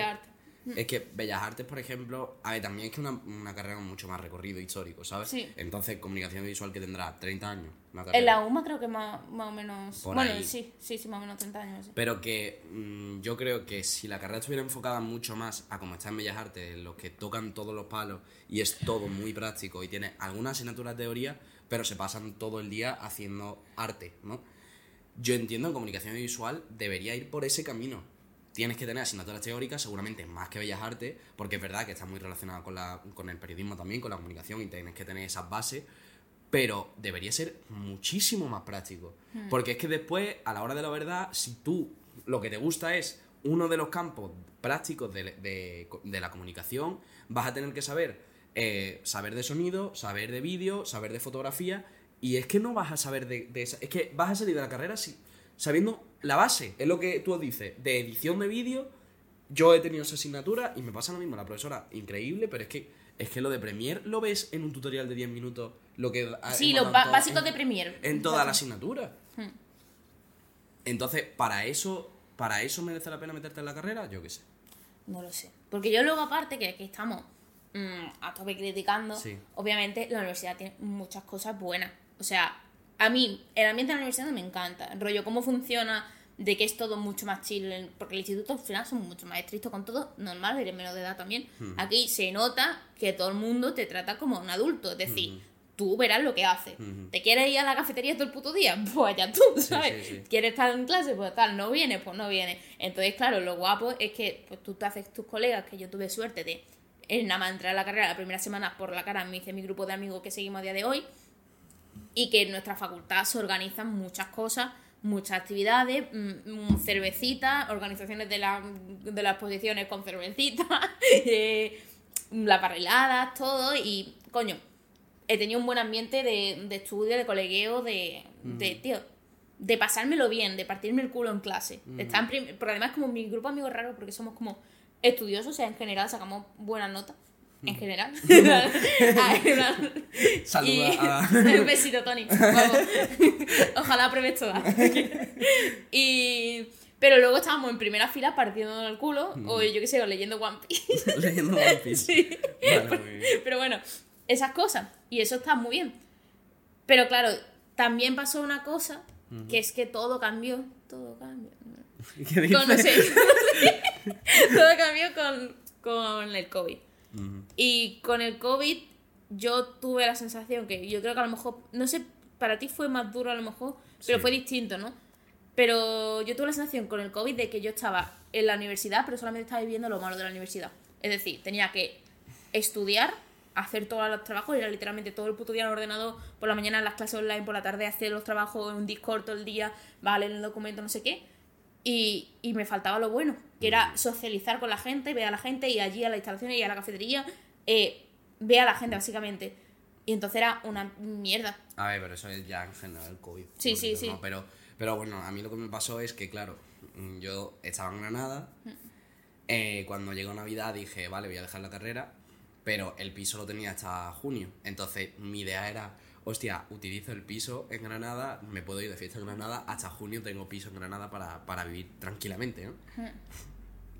Es que Bellas Artes, por ejemplo, a ver, también es que una, una carrera con mucho más recorrido histórico, ¿sabes? Sí. Entonces, comunicación visual que tendrá 30 años. Una carrera. En la UMA creo que más, más o menos... Por bueno, ahí. sí, sí, sí, más o menos 30 años. sí. Pero que mm, yo creo que si la carrera estuviera enfocada mucho más a como está en Bellas Artes, en los que tocan todos los palos y es todo muy práctico y tiene algunas asignaturas de teoría, pero se pasan todo el día haciendo arte, ¿no? Yo entiendo que comunicación visual debería ir por ese camino. Tienes que tener asignaturas teóricas, seguramente más que Bellas Artes, porque es verdad que está muy relacionada con, la, con el periodismo también, con la comunicación, y tienes que tener esas bases, pero debería ser muchísimo más práctico. Porque es que después, a la hora de la verdad, si tú lo que te gusta es uno de los campos prácticos de, de- de la comunicación, vas a tener que saber eh, saber de sonido, saber de vídeo, saber de fotografía, y es que no vas a saber de, de esa... Es que vas a salir de la carrera si- sabiendo la base, es lo que tú dices, de edición de vídeo. Yo he tenido esa asignatura y me pasa lo mismo, la profesora, increíble, pero es que es que lo de Premiere lo ves en un tutorial de 10 minutos, lo que Sí, los básicos de Premiere. en toda la asignatura. Entonces, para eso, para eso merece la pena meterte en la carrera, yo qué sé. No lo sé. Porque yo luego, aparte, que aquí estamos mm, a tope criticando, Sí. obviamente la universidad tiene muchas cosas buenas. O sea, a mí, el ambiente de la universidad me encanta. El rollo, cómo funciona, de que es todo mucho más chill. Porque el instituto al final son mucho más estrictos con todo, normal, eres menor de edad también. Aquí se nota que todo el mundo te trata como un adulto. Es decir, tú verás lo que haces. ¿Te quieres ir a la cafetería todo el puto día? [laughs] Pues allá tú, ¿sabes? sí, sí. ¿Quieres estar en clase? Pues tal, no vienes, pues no vienes. Entonces, claro, lo guapo es que pues, tú te haces tus colegas, que yo tuve suerte de en nada más entrar a la carrera la primera semana por la cara, me hice mi grupo de amigos que seguimos a día de hoy, y que en nuestra facultad se organizan muchas cosas, muchas actividades, mm, mm, cervecitas, organizaciones de, la- de las exposiciones con cervecitas, [laughs] eh, las barriladas, todo, y coño, he tenido un buen ambiente de, de estudio, de colegueo, de, de tío, de pasármelo bien, de partirme el culo en clase. en prim- porque además como mi grupo de amigos raro, porque somos como estudiosos, o sea, en general sacamos buenas notas. En general. [laughs] [laughs] Saluda y- a- [laughs] Un besito, Tony. Vamos. Ojalá apruebes todas. y... Pero luego estábamos en primera fila partiendo el culo, o yo qué sé, o leyendo One Piece. Leyendo One Piece. Sí. Vale, muy bien. Pero bueno, esas cosas. Y eso está muy bien. Pero claro, también pasó una cosa, que es que todo cambió. Todo cambió. ¿Qué dices? Con, no sé, todo cambió con, con el COVID. Y con el COVID yo tuve la sensación que yo creo que a lo mejor, no sé, para ti fue más duro a lo mejor, pero Sí. fue distinto, ¿no? Pero yo tuve la sensación con el COVID de que yo estaba en la universidad, pero solamente estaba viviendo lo malo de la universidad. Es decir, tenía que estudiar, hacer todos los trabajos, era literalmente todo el puto día en el ordenador, por la mañana en las clases online, por la tarde hacer los trabajos en un Discord todo el día, vale, en el documento, no sé qué. Y, y me faltaba lo bueno, que era socializar con la gente, ver a la gente, y allí a las instalaciones y a la cafetería, eh, ver a la gente básicamente. Y entonces era una mierda. A ver, pero eso es ya en general el COVID. Sí, sí, sí. ¿no? Pero, pero bueno, a mí lo que me pasó es que, claro, mm, yo estaba en Granada. eh, cuando llegó Navidad dije, vale, voy a dejar la carrera. Pero el piso lo tenía hasta junio. Entonces mi idea era, hostia, utilizo el piso en Granada, me puedo ir de fiesta en Granada, hasta junio tengo piso en Granada para, para vivir tranquilamente, ¿no?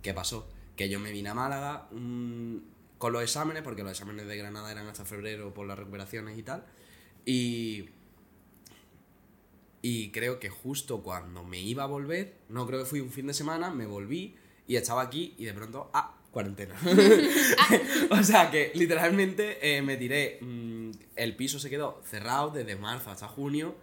¿Qué pasó? Que yo me vine a Málaga mm, con los exámenes, porque los exámenes de Granada eran hasta febrero por las recuperaciones y tal. Y. Y creo que justo cuando me iba a volver, no creo que fui un fin de semana, me volví y estaba aquí y de pronto, ah, cuarentena. [laughs] [laughs] o sea que literalmente eh, me tiré, mm, el piso se quedó cerrado desde marzo hasta junio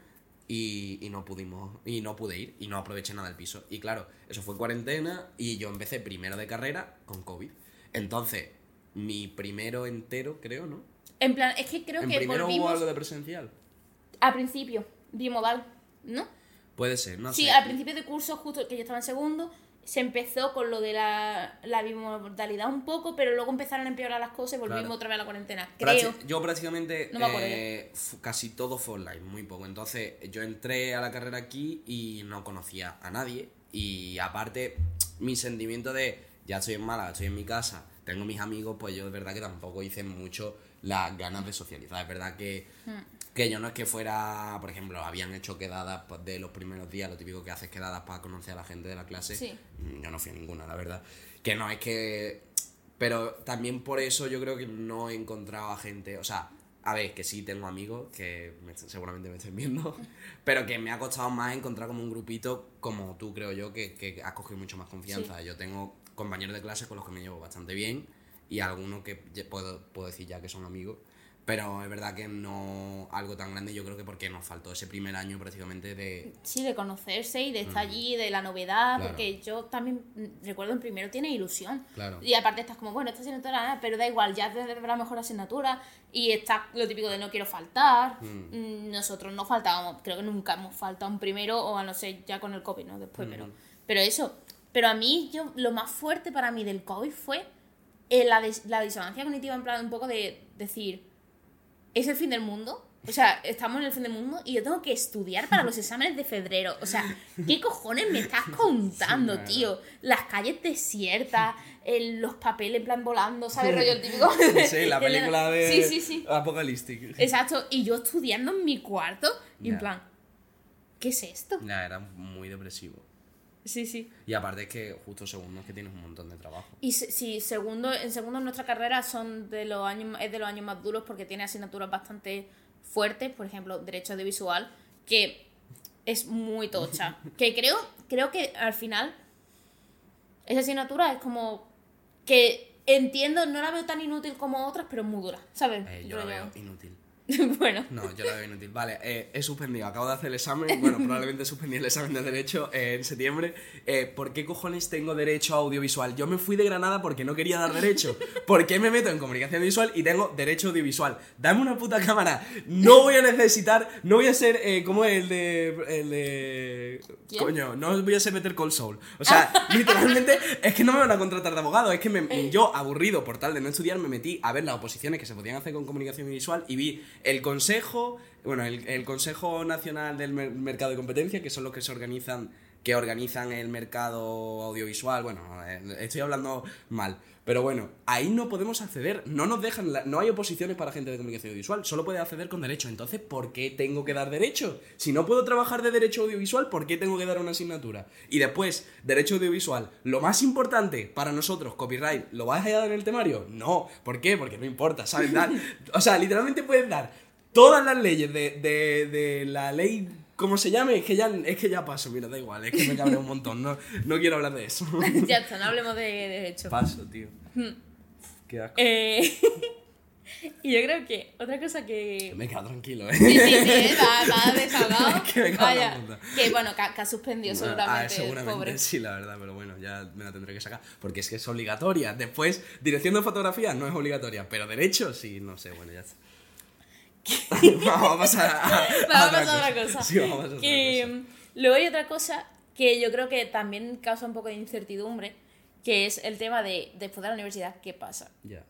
y, y no pudimos, y no pude ir y no aproveché nada del piso. Y claro, eso fue cuarentena y yo empecé primero de carrera con COVID. Entonces, mi primero entero, creo, ¿no? En plan, es que creo en que primero hubo volvimos algo de presencial. a principio, bimodal, ¿no? Puede ser, no sí, sé. al principio de curso, justo que yo estaba en segundo, se empezó con lo de la, la bimodalidad un poco, pero luego empezaron a empeorar las cosas y volvimos Claro. otra vez a la cuarentena. Prácti- Creo. Yo prácticamente No eh, casi todo fue online, muy poco. Entonces yo entré a la carrera aquí y no conocía a nadie. Y aparte, mi sentimiento de ya estoy en Málaga, estoy en mi casa, tengo mis amigos, pues yo de verdad que tampoco hice mucho las ganas de socializar. Es verdad que, que yo no es que fuera, por ejemplo, habían hecho quedadas pues, de los primeros días, lo típico que haces quedadas para conocer a la gente de la clase. Sí. Mm, Yo no fui a ninguna, la verdad. Que no es que pero también por eso yo creo que no he encontrado a gente, o sea, a ver, que sí tengo amigos que me- seguramente me estén viendo, [laughs] pero que me ha costado más encontrar como un grupito como tú, creo yo, que, que has cogido mucho más confianza. Yo tengo compañeros de clase con los que me llevo bastante bien y algunos que puedo, puedo decir ya que son amigos, pero es verdad que no algo tan grande, yo creo que porque nos faltó ese primer año prácticamente de... Sí, de conocerse y de estar allí, de la novedad, Claro. porque yo también mm, recuerdo en primero tiene ilusión. Claro. Y aparte estás como, bueno, esta asignatura, pero da igual, ya te la mejor asignatura y está lo típico de no quiero faltar. Mm, Nosotros no faltábamos, creo que nunca hemos faltado un primero o a no ser ya con el COVID, ¿no? Después, pero, pero eso. Pero a mí, yo, lo más fuerte para mí del COVID fue eh, la, dis- la disonancia cognitiva, en plan, un poco de decir, es el fin del mundo. O sea, estamos en el fin del mundo y yo tengo que estudiar para los exámenes de febrero. O sea, ¿qué cojones me estás contando, Sí, tío? Las calles desiertas, el- los papeles en plan volando, ¿sabes? Rollo el típico. [laughs] Sí, la [laughs] El- película de Sí, sí, sí. Apocalíptica. Exacto. Y yo estudiando en mi cuarto y en plan, ¿qué es esto? Ya, era muy depresivo. Sí, sí. Y aparte es que justo segundo es que tienes un montón de trabajo. Y sí, segundo, en segundo en nuestra carrera son de los años, es de los años más duros porque tiene asignaturas bastante fuertes, por ejemplo, derecho audiovisual, que es muy tocha. [laughs] que creo, creo que al final esa asignatura es como que entiendo, no la veo tan inútil como otras, pero es muy dura, ¿sabes? Eh, yo la veo inútil. [laughs] bueno, No, yo la veo inútil. Vale, eh, he suspendido, acabo de hacer el examen. Bueno, probablemente suspendí el examen de Derecho eh, en septiembre. Eh, ¿Por qué cojones tengo Derecho a Audiovisual? Yo me fui de Granada porque no quería dar Derecho. ¿Por qué me meto en Comunicación Visual y tengo Derecho Audiovisual? Dame una puta cámara. No voy a necesitar, no voy a ser eh, como el de. El de. ¿Quién? Coño, no voy a ser Better Call Saul. O sea, [laughs] literalmente es que no me van a contratar de abogado. Es que me- yo, aburrido por tal de no estudiar, me metí a ver las oposiciones que se podían hacer con comunicación visual y vi el consejo, bueno, el, el Consejo Nacional del Mer- Mercado de Competencia, que son los que se organizan que organizan el mercado audiovisual. Bueno, eh, estoy hablando mal. Pero bueno, ahí no podemos acceder, no nos dejan, la- no hay oposiciones para gente de comunicación audiovisual, solo puede acceder con derecho. Entonces, ¿por qué tengo que dar derecho? Si no puedo trabajar de derecho audiovisual, ¿por qué tengo que dar una asignatura? Y después, derecho audiovisual, lo más importante para nosotros, copyright, ¿lo vas a dar en el temario? No, ¿por qué? Porque no importa, ¿sabes? Dar, o sea, literalmente puedes dar todas las leyes de, de, de la ley, ¿cómo se llame? Es que ya, es que ya paso, mira, da igual, es que me cabré un montón, no, no quiero hablar de eso. [laughs] ya está, no hablemos de derecho. Paso, tío. Qué asco. Eh, [laughs] y yo creo que otra cosa que. Me quedo tranquilo, Sí, eh. sí, sí, va, va desahogado. [laughs] Que me cago en la Vaya. puta. Que bueno, que, ha- que ha suspendido seguramente, Ah, seguramente pobre. sí, la verdad, pero bueno, ya me la tendré que sacar. Porque es que es obligatoria. Después, dirección de fotografía no es obligatoria, pero derecho sí, no sé, bueno, ya está. [laughs] vamos a pasar a, a Vamos a otra cosa. Sí, vamos a otra cosa. mm, Luego hay otra cosa que yo creo que también causa un poco de incertidumbre, que es el tema de después de la universidad, ¿qué pasa? Ya.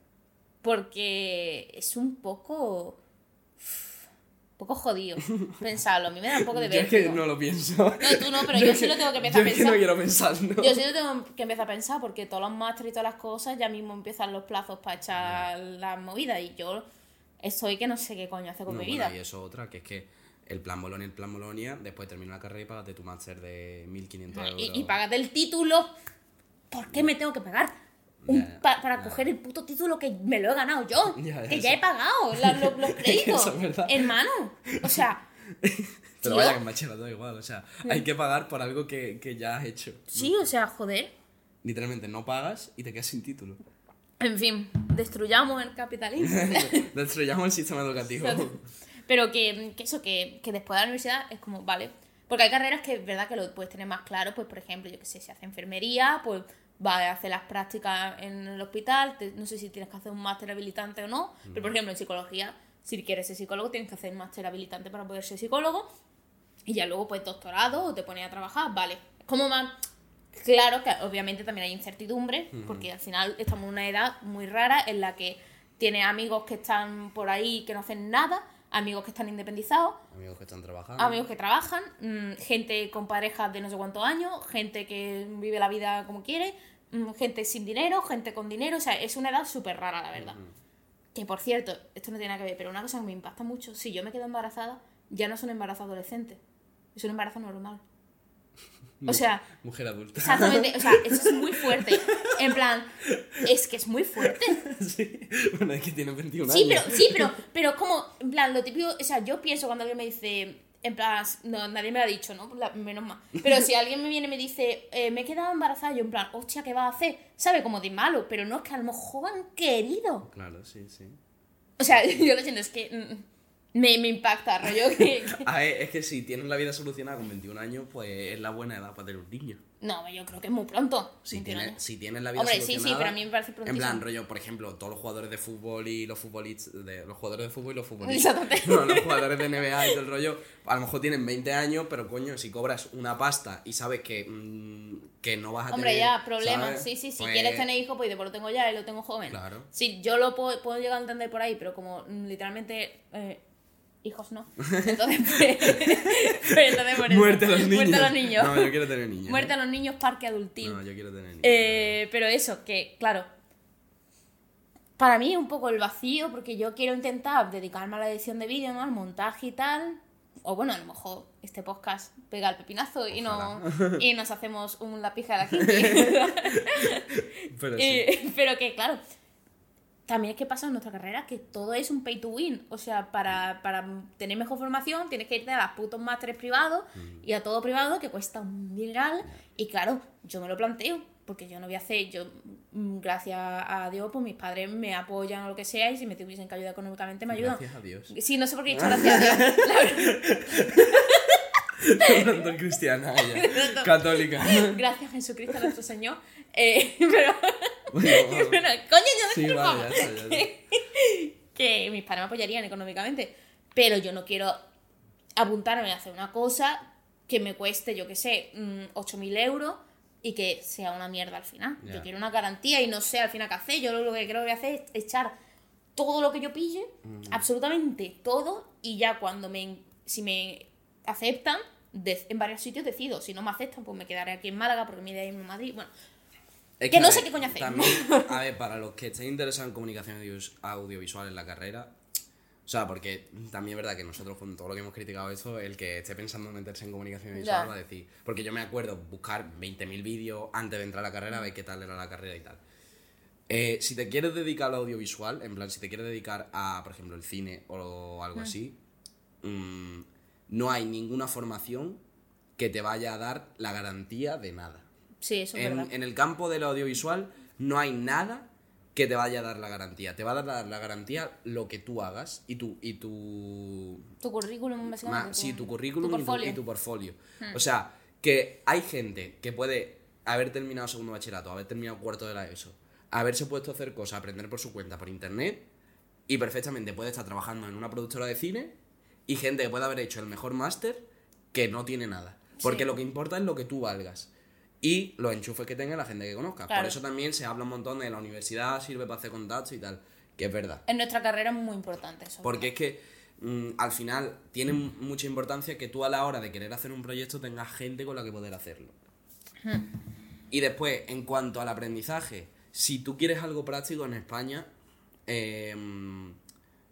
Porque es un poco. Un poco jodido [laughs] pensarlo. A mí me da un poco de [laughs] Yo es que vértigo. no lo pienso. No, tú no, pero yo sí lo tengo que empezar yo a es que pensar. no quiero pensarlo. Yo sí lo tengo que empezar a pensar porque todos los másteres y todas las cosas ya mismo empiezan los plazos para echar las movidas y yo estoy que no sé qué coño hacer con No, mi bueno, vida. y eso otra, que es que el plan Bolonia, el plan Bolonia, después termina la carrera y págate tu máster de 1500 euros. Y, y págate el título. ¿Por qué me tengo que pagar? Un pa- para coger el puto título que me lo he ganado yo. [laughs] Que ya he pagado la- [laughs] lo- los créditos. Es. Hermano. O sea. [laughs] Pero vaya que en bachillerato igual, o sea, hay que pagar por algo que, que ya has hecho. Sí, o sea, joder. Literalmente no pagas y te quedas sin título. En fin, destruyamos el capitalismo. [laughs] Destruyamos el sistema educativo. [laughs] Pero que, que eso, que, que después de la universidad es como, vale. Porque hay carreras que es verdad que lo puedes tener más claro, pues por ejemplo, yo que sé, si hace enfermería, pues vas a hacer las prácticas en el hospital, te- no sé si tienes que hacer un máster habilitante o no, pero por ejemplo en psicología, si quieres ser psicólogo, tienes que hacer un máster habilitante para poder ser psicólogo, y ya luego pues doctorado o te pones a trabajar, vale. Es como más claro que obviamente también hay incertidumbre, porque al final estamos en una edad muy rara en la que tienes amigos que están por ahí que no hacen nada, amigos que están independizados, Amigos que están trabajando. amigos que trabajan, mm, gente con parejas de no sé cuántos años, gente que vive la vida como quiere, mm, gente sin dinero, gente con dinero, o sea, es una edad súper rara, la verdad. Que por cierto, esto no tiene nada que ver, pero una cosa que me impacta mucho, si yo me quedo embarazada, ya no es un embarazo adolescente, es un embarazo normal. O sea, Mujer adulta. exactamente, o sea, [laughs] eso es muy fuerte. En plan, es que es muy fuerte. [laughs] sí. Bueno, es que tiene 21 Sí, años. pero, sí, pero, pero es como, en plan, lo típico, o sea, yo pienso cuando alguien me dice, en plan, no, nadie me lo ha dicho, ¿no? La- menos mal. Pero si alguien me viene y me dice, eh, me he quedado embarazada, yo en plan, hostia, ¿qué vas a hacer? ¿Sabe? Como de malo, pero no es que a lo mejor han querido. Claro, sí, sí. O sea, [laughs] yo lo siento, es que mm, me, me impacta, rollo, que... [laughs] A ver, es que si tienes la vida solucionada con 21 años, pues es la buena edad para tener un niño. No, yo creo que es muy pronto. Si 21 tienes, si tienes la vida Hombre, sí, sí, solucionada. pero a mí me parece En prontísimo. plan, rollo, por ejemplo, todos los jugadores de fútbol y los futbolistas. De, los jugadores de fútbol y los futbolistas. Exactamente. [laughs] No, los jugadores de NBA y todo el rollo. A lo mejor tienen 20 años, pero coño, si cobras una pasta y sabes que, mm, que no vas a Hombre, tener. ya, problema. ¿sabes? Sí, sí, si Pues, quieres tener hijos, pues después lo tengo ya y lo tengo joven. Claro. Sí, yo lo puedo, puedo llegar a entender por ahí, pero como mm, literalmente eh, hijos no. Entonces, pues, pues entonces por eso. Muerte a los niños. Muerte a los niños. No, yo quiero tener niños. Muerte a los niños, parque adultil. No, yo quiero tener niños. Eh, pero eso, que claro, para mí es un poco el vacío porque yo quiero intentar dedicarme a la edición de vídeo, ¿no? Al montaje y tal. O bueno, a lo mejor este podcast pega el pepinazo y, no, y nos hacemos un lápiz a la [laughs] gente. Pero sí. Eh, pero que, claro, también es que pasa en nuestra carrera que todo es un pay to win. O sea, para, para tener mejor formación tienes que irte a los putos másteres privados y a todo privado que cuesta un dineral. Y claro, yo me lo planteo, porque yo no voy a hacer, yo, mm, gracias a Dios, pues mis padres me apoyan o lo que sea, y si me tuviesen que ayudar económicamente, me ayudan. Gracias a Dios. Sí, no sé por qué he dicho gracias a Dios. [laughs] Hablando cristiana, ella. [laughs] Católica. gracias a Jesucristo nuestro Señor. Eh, [laughs] pero, [laughs] Bueno, [laughs] coño, yo Sí, no vale, ya está, ya está. [laughs] que mis padres me apoyarían económicamente, pero yo no quiero apuntarme a hacer una cosa que me cueste, yo qué sé, mm, 8.000 euros y que sea una mierda al final. Yo quiero una garantía y no sé al final qué hacer. Yo lo que creo que voy a hacer es echar todo lo que yo pille, absolutamente todo, y ya cuando me, si me aceptan, en varios sitios decido. Si no me aceptan, pues me quedaré aquí en Málaga porque mi idea es irme a Madrid. Bueno, Es Que no sé ver, qué coño hacer. También, [laughs] a ver, para los que estén interesados en comunicación audiovisual en la carrera, o sea, porque también es verdad que nosotros con todo lo que hemos criticado esto, el que esté pensando en meterse en comunicación audiovisual Ya. va a decir, porque yo me acuerdo buscar 20.000 vídeos antes de entrar a la carrera, a ver qué tal era la carrera y tal. Eh, si te quieres dedicar al audiovisual, en plan, si te quieres dedicar a, por ejemplo, el cine o algo así, mm, no hay ninguna formación que te vaya a dar la garantía de nada. Sí, eso es En, verdad. en el campo del audiovisual no hay nada que te vaya a dar la garantía. Te va a dar la garantía lo que tú hagas y tu, y tu Tu currículum, Ma- básicamente. sí, tu currículum tu y tu- portfolio. y tu portfolio. O sea, que hay gente que puede haber terminado segundo bachillerato, haber terminado cuarto de la ESO, haberse puesto a hacer cosas, aprender por su cuenta, por internet, y perfectamente puede estar trabajando en una productora de cine, y gente que puede haber hecho el mejor máster que no tiene nada. Porque Sí. lo que importa es lo que tú valgas. Y los enchufes que tenga la gente que conozca. Claro. Por eso también se habla un montón de la universidad, sirve para hacer contactos y tal. Que es verdad. En nuestra carrera es muy importante eso. Porque es que mm, al final tiene mucha importancia que tú a la hora de querer hacer un proyecto tengas gente con la que poder hacerlo. Y después, en cuanto al aprendizaje, si tú quieres algo práctico en España, eh,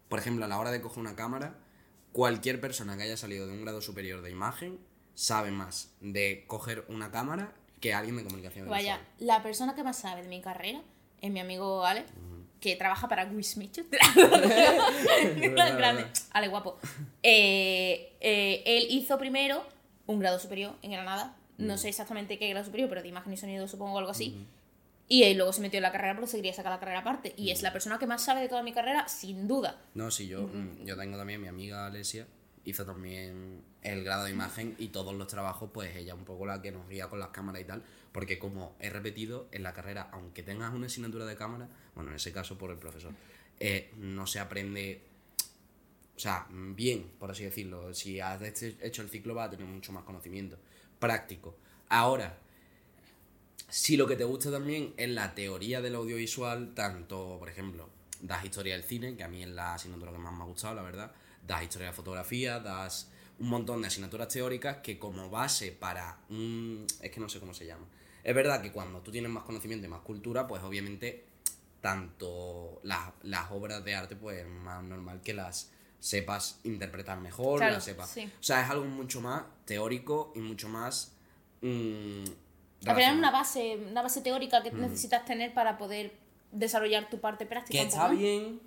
por ejemplo, a la hora de coger una cámara, cualquier persona que haya salido de un grado superior de imagen sabe más de coger una cámara que alguien de comunicación Vaya, la persona que más sabe de mi carrera es mi amigo Ale, que trabaja para Wismith. Grande. [laughs] [laughs] Ale, guapo. [laughs] Eh, eh, él hizo primero un grado superior en Granada. No sé exactamente qué grado superior, pero de imagen y sonido supongo algo así. Y él luego se metió en la carrera porque se quería sacar la carrera aparte. Y es la persona que más sabe de toda mi carrera, sin duda. No, sí, yo, mm, yo tengo también mi amiga Alesia, hizo también el grado de imagen y todos los trabajos, pues ella un poco la que nos guía con las cámaras y tal, porque como he repetido, en la carrera, aunque tengas una asignatura de cámara, bueno, en ese caso por el profesor, eh, no se aprende, o sea, bien, por así decirlo. Si has hecho- hecho el ciclo vas a tener mucho más conocimiento práctico. Ahora, si lo que te gusta también es la teoría del audiovisual, tanto, por ejemplo, das historia del cine, que a mí es la asignatura que más me ha gustado, la verdad, das historia de la fotografía, das un montón de asignaturas teóricas que como base para un... es que no sé cómo se llama. Es verdad que cuando tú tienes más conocimiento y más cultura, pues obviamente tanto las, las obras de arte, pues es más normal que las sepas interpretar mejor, Claro, las sepas... sí. O sea, es algo mucho más teórico y mucho más... mm, Al final es relacionado. una base, una base teórica que necesitas tener para poder desarrollar tu parte práctica. Que está bien,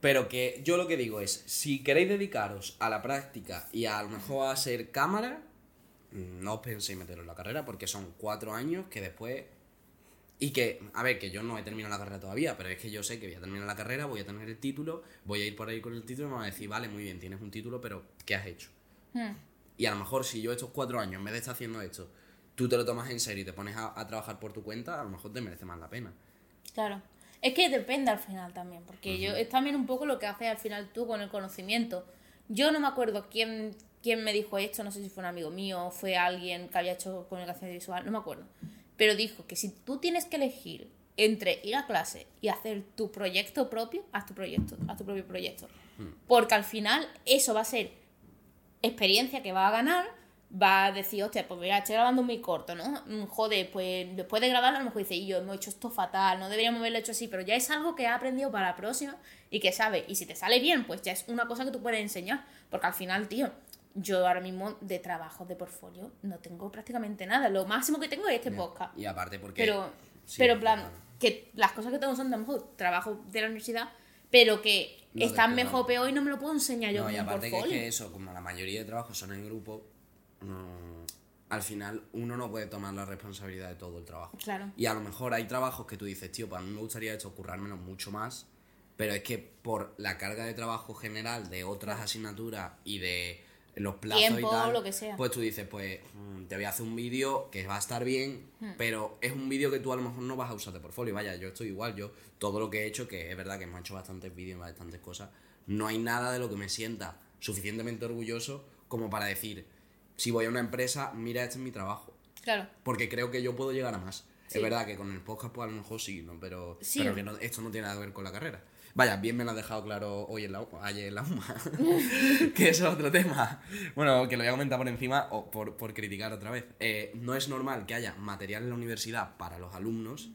pero que yo lo que digo es, si queréis dedicaros a la práctica y a, lo mejor a ser cámara, no os penséis meteros en la carrera porque son cuatro años que después... Y que, a ver, que yo no he terminado la carrera todavía, pero es que yo sé que voy a terminar la carrera, voy a tener el título, voy a ir por ahí con el título y me van a decir, vale, muy bien, tienes un título, pero ¿qué has hecho? Hmm. Y a lo mejor si yo estos cuatro años, en vez de estar haciendo esto, tú te lo tomas en serio y te pones a, a trabajar por tu cuenta, a lo mejor te merece más la pena. Claro. Es que depende al final también, porque yo es también un poco lo que haces al final tú con el conocimiento. Yo no me acuerdo quién, quién me dijo esto, no sé si fue un amigo mío o fue alguien que había hecho comunicación visual, no me acuerdo. Pero dijo que si tú tienes que elegir entre ir a clase y hacer tu proyecto propio, haz tu proyecto, haz tu propio proyecto. Porque al final eso va a ser experiencia que va a ganar, va a decir, hostia, pues mira, estoy grabando muy corto, ¿no? Mm, Joder, pues después de grabarlo a lo mejor dice, y yo hemos hecho esto fatal, no deberíamos haberlo hecho así, pero ya es algo que ha aprendido para la próxima y que sabe, y si te sale bien, pues ya es una cosa que tú puedes enseñar, porque al final, tío, yo ahora mismo de trabajo, de portfolio, no tengo prácticamente nada, lo máximo que tengo es este podcast. Y aparte porque... Pero, Sí, pero en plan, que las cosas que tengo son de mejor trabajo de la universidad, pero que No, están mejor o peor y no me lo puedo enseñar yo No, y aparte que es que eso, como la mayoría de trabajos son en grupo, mm, al final uno no puede tomar la responsabilidad de todo el trabajo. Claro. Y a lo mejor hay trabajos que tú dices, tío, pues a mí me gustaría esto currármelo mucho más, pero es que por la carga de trabajo general de otras asignaturas y de los plazos Tiempo, y tal, lo que sea. pues tú dices, pues mm, te voy a hacer un vídeo que va a estar bien, Hmm. pero es un vídeo que tú a lo mejor no vas a usar de portfolio. Vaya, yo estoy igual, yo todo lo que he hecho, que es verdad que hemos hecho bastantes vídeos, bastantes cosas, no hay nada de lo que me sienta suficientemente orgulloso como para decir, si voy a una empresa, mira, este es mi trabajo. Claro. Porque creo que yo puedo llegar a más. Sí. Es verdad que con el podcast, pues a lo mejor sí, ¿no? Pero, Sí. pero que no- esto no tiene nada que ver con la carrera. Vaya, bien me lo has dejado claro hoy en la ayer en la UMA. [laughs] que eso es otro tema. Bueno, que lo voy a comentar por encima o por, por criticar otra vez. Eh, no es normal que haya material en la universidad para los alumnos,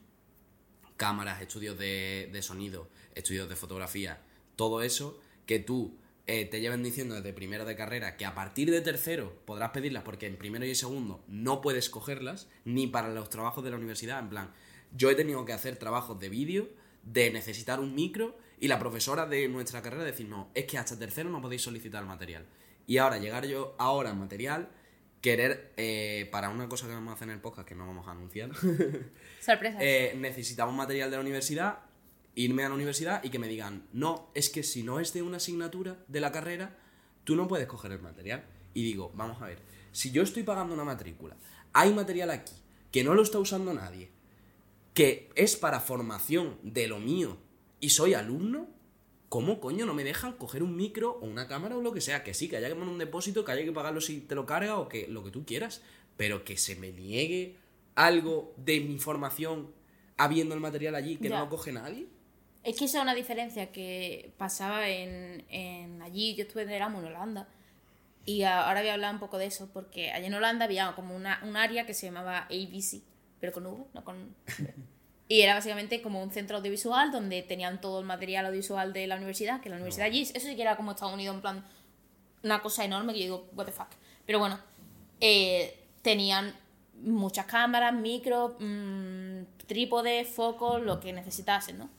cámaras, estudios de, de sonido, estudios de fotografía, todo eso, que tú eh, te lleven diciendo desde primero de carrera que a partir de tercero podrás pedirlas porque en primero y segundo no puedes cogerlas, ni para los trabajos de la universidad. En plan, yo he tenido que hacer trabajos de vídeo, de necesitar un micro, y la profesora de nuestra carrera decir, no, es que hasta tercero no podéis solicitar material. Y ahora, llegar yo ahora a material, querer, eh, para una cosa que vamos a hacer en el podcast que no vamos a anunciar, [laughs] Sorpresa. eh, necesitamos material de la universidad, irme a la universidad y que me digan, no, es que si no es de una asignatura de la carrera, tú no puedes coger el material. Y digo, vamos a ver, si yo estoy pagando una matrícula, hay material aquí que no lo está usando nadie, que es para formación de lo mío y soy alumno, ¿cómo coño no me dejan coger un micro o una cámara o lo que sea? Que sí, que haya que poner un depósito, que haya que pagarlo si te lo carga o que lo que tú quieras, pero que se me niegue algo de mi formación habiendo el material allí que Ya. no lo coge nadie. Es que esa es una diferencia que pasaba en, en allí, yo estuve en Erasmus en Holanda, y ahora voy a hablar un poco de eso, porque allí en Holanda había como una, un área que se llamaba ABC, pero con V, no con... [laughs] Y era básicamente como un centro audiovisual donde tenían todo el material audiovisual de la universidad, que la universidad allí, eso sí que era como Estados Unidos, en plan, una cosa enorme que yo digo, what the fuck. Pero bueno, eh, tenían muchas cámaras, micros, mm, trípodes, focos, lo que necesitasen, ¿no?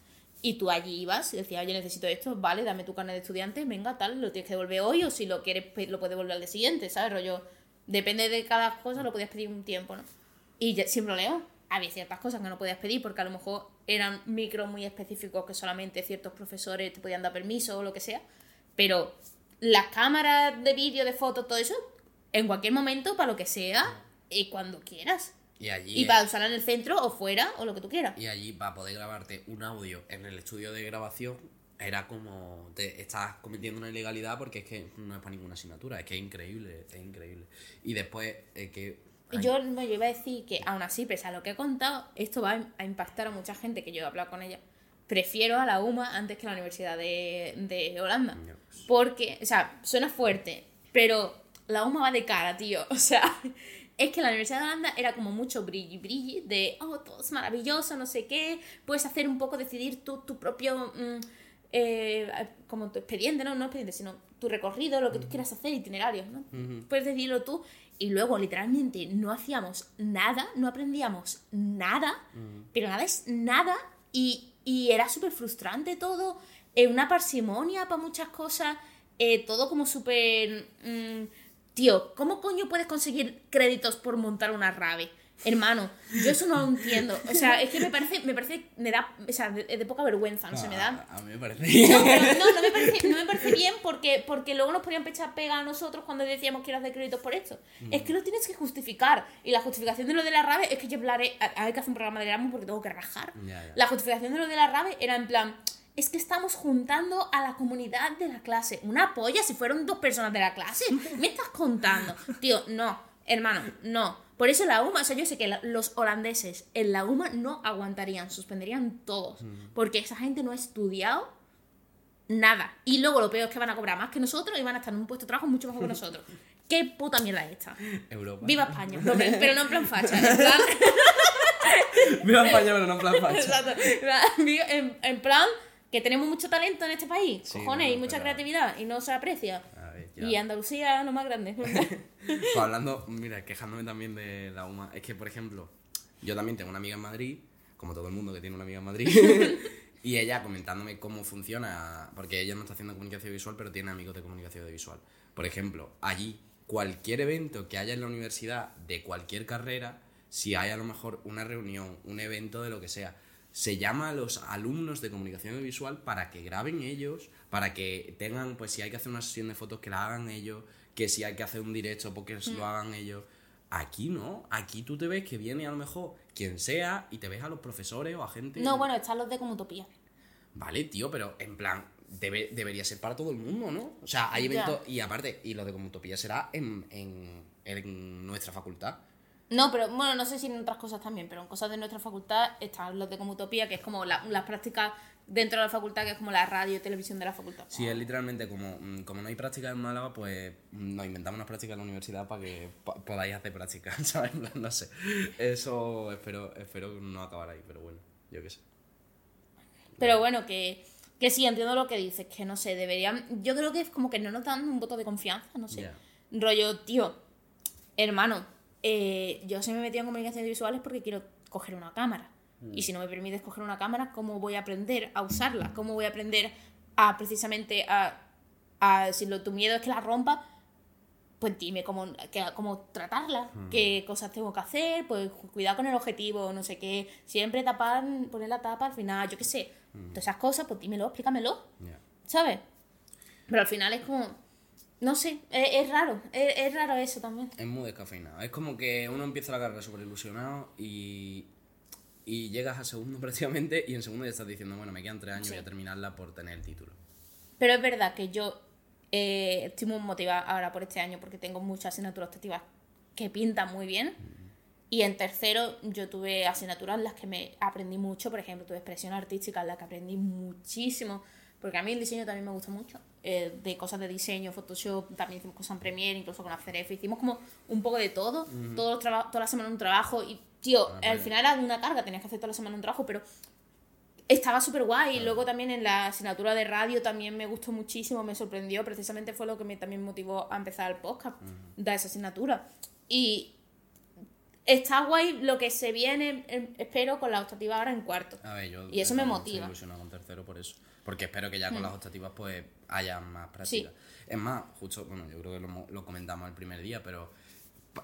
Y tú allí ibas y decías, oye, necesito esto, vale, dame tu carnet de estudiante, venga, tal, lo tienes que devolver hoy o si lo quieres, lo puedes devolver al día siguiente, ¿sabes? Rollo, depende de cada cosa, lo podías pedir un tiempo, ¿no? Y ya- sin problema, había ciertas cosas que no podías pedir porque a lo mejor eran micros muy específicos que solamente ciertos profesores te podían dar permiso o lo que sea, pero las cámaras de vídeo, de fotos, todo eso, en cualquier momento, para lo que sea, y cuando quieras. Y allí, Y para usarla en el centro o fuera o lo que tú quieras. y allí para poder grabarte un audio en el estudio de grabación era como te estás cometiendo una ilegalidad porque es que no es para ninguna asignatura, es que es increíble, es increíble. Y después eh, que Yo, no, yo iba a decir que aún así, pese a lo que he contado, esto va a impactar a mucha gente que yo he hablado con ella. Prefiero a la UMA antes que a la Universidad de, de Holanda. Porque, o sea, suena fuerte, pero la UMA va de cara, tío. [laughs] O sea, es que la Universidad de Holanda era como mucho brilli brilli de, oh, todo es maravilloso, no sé qué. Puedes hacer un poco, decidir tu, tu propio, mm, eh, como tu expediente, ¿no? No expediente, sino tu recorrido, lo que tú quieras hacer, itinerarios, ¿no? Puedes decidirlo tú. Y luego, literalmente, no hacíamos nada, no aprendíamos nada, pero nada es nada. Y, y era súper frustrante todo, eh, una parsimonia para muchas cosas, eh, todo como súper... mm, tío, ¿cómo coño puedes conseguir créditos por montar una rave? Hermano, yo eso no lo entiendo. O sea, es que me parece, me parece, me da, o sea, de, de poca vergüenza, no sé, me da... a, a mí me parece No, pero no, no me [laughs] parece, no me parece bien porque, porque luego nos ponían pechar pega a nosotros cuando decíamos quiero hacer créditos por esto. Es que lo tienes que justificar. Y la justificación de lo de la rave es que yo hablaré, a- hay que hacer un programa de Erasmus porque tengo que rajar. La justificación de lo de la rave era en plan, es que estamos juntando a la comunidad de la clase. Una polla si fueron dos personas de la clase. [laughs] ¿Me estás contando? Tío, no, hermano, no. Por eso la UMA, o sea, yo sé que los holandeses en la UMA no aguantarían, suspenderían todos. Porque esa gente no ha estudiado nada. Y luego lo peor es que van a cobrar más que nosotros y van a estar en un puesto de trabajo mucho mejor que nosotros. [laughs] ¿Qué puta mierda es esta? Europa. Viva España. No, pero pero no en plan [laughs] facha, en plan... Viva España, pero no en plan facha. Exacto. En, en plan que tenemos mucho talento en este país, Sí, cojones, no, y mucha pero- creatividad, y no se aprecia. A ver, ya. Y Andalucía es lo más grande. [laughs] [laughs] Pues hablando, mira, quejándome también de la UMA, es que, por ejemplo, yo también tengo una amiga en Madrid, como todo el mundo que tiene una amiga en Madrid, [laughs] y ella comentándome cómo funciona, porque ella no está haciendo comunicación visual, pero tiene amigos de comunicación visual. Por ejemplo, allí, cualquier evento que haya en la universidad de cualquier carrera, si hay a lo mejor una reunión, un evento de lo que sea, se llama a los alumnos de comunicación visual para que graben ellos, para que tengan, pues si hay que hacer una sesión de fotos, que la hagan ellos, que si hay que hacer un directo, porque lo hagan ellos. Aquí no, aquí tú te ves que viene a lo mejor quien sea y te ves a los profesores o a gente. no, bueno, están los de Comutopía. Vale, tío, pero en plan, debe, debería ser para todo el mundo, ¿no? O sea, hay Ya. eventos, y aparte, y lo de Comutopía será en, en, en nuestra facultad. No, pero bueno, no sé si en otras cosas también, pero en cosas de nuestra facultad están los de como utopía, que es como la- las prácticas dentro de la facultad, que es como la radio y televisión de la facultad. Sí, es literalmente como, mm, como no hay práctica en Málaga, pues mm, nos inventamos unas prácticas en la universidad para que po- podáis hacer prácticas, [laughs] ¿sabes? No sé. Eso espero, espero no acabar ahí, pero bueno, yo qué sé. Pero bueno, que, que sí, entiendo lo que dices, que no sé, deberían. Yo creo que es como que no nos dan un voto de confianza, no sé. Rollo, tío, hermano, eh, yo se me he metido en comunicaciones visuales porque quiero coger una cámara. Y si no me permites coger una cámara, ¿cómo voy a aprender a usarla? ¿Cómo voy a aprender a precisamente a. a si lo, tu miedo es que la rompa, pues dime cómo, que- cómo tratarla, qué cosas tengo que hacer, pues cu- cuidado con el objetivo, no sé qué, siempre tapar, poner la tapa al final, yo qué sé, todas esas cosas, pues dímelo, explícamelo, Ya. ¿sabes? Pero al final es como, no sé, es, es raro, es, es raro eso también. Es muy descafeinado. Es como que uno empieza la carrera súper ilusionado y, y llegas a segundo [laughs] prácticamente y en segundo ya estás diciendo, bueno, me quedan tres años, Sí. voy a terminarla por tener el título. Pero es verdad que yo eh, estoy muy motivada ahora por este año porque tengo muchas asignaturas optativas que pintan muy bien. Y en tercero yo tuve asignaturas en las que me aprendí mucho, por ejemplo, tuve expresión artística en la que aprendí muchísimo, porque a mí el diseño también me gusta mucho, eh, de cosas de diseño, Photoshop, también hicimos cosas en Premiere, incluso con After Effects, hicimos como un poco de todo, todos los toda la semana un trabajo y, tío, Ah, al final era una carga, tenías que hacer toda la semana un trabajo, pero estaba súper guay. Y luego también en la asignatura de radio también me gustó muchísimo, me sorprendió. Precisamente fue lo que me también motivó a empezar el podcast, da esa asignatura. Y está guay lo que se viene, em, espero, con la optativa ahora en cuarto. A ver, yo Y eso me estoy motiva. Ilusionado con tercero por eso. Porque espero que ya con las optativas pues haya más práctica. Es más, justo, bueno, yo creo que lo, mo- lo comentamos el primer día, pero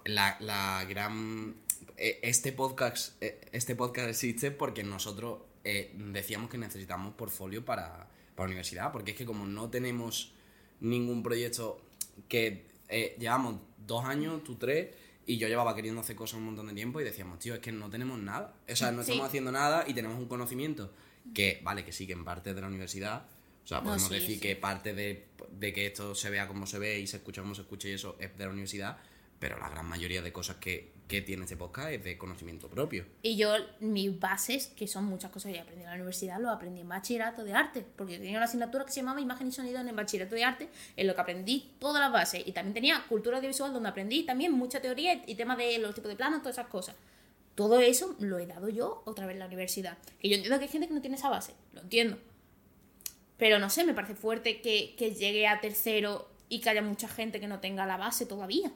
la, la gran... eh, Este podcast, eh, este podcast existe porque nosotros eh, decíamos que necesitamos portfolio para, para universidad, porque es que como no tenemos ningún proyecto que eh, llevamos dos años, tú tres, y yo llevaba queriendo hacer cosas un montón de tiempo y decíamos, tío, es que no tenemos nada. O sea, no Sí. estamos haciendo nada y tenemos un conocimiento que, vale, que sí, que en parte es de la universidad. O sea, No, podemos sí, decir sí. que parte de, de que esto se vea como se ve y se escucha como se escucha y eso es de la universidad, pero la gran mayoría de cosas que, que tiene este podcast es de conocimiento propio. Y yo, mis bases, que son muchas cosas que aprendí en la universidad, lo aprendí en bachillerato de arte, porque yo tenía una asignatura que se llamaba Imagen y Sonido en el bachillerato de arte, en lo que aprendí todas las bases. Y también tenía cultura audiovisual, donde aprendí también mucha teoría y temas de los tipos de planos, todas esas cosas. Todo eso lo he dado yo otra vez en la universidad. Que yo entiendo que hay gente que no tiene esa base, lo entiendo. Pero no sé, me parece fuerte que, que llegue a tercero y que haya mucha gente que no tenga la base todavía.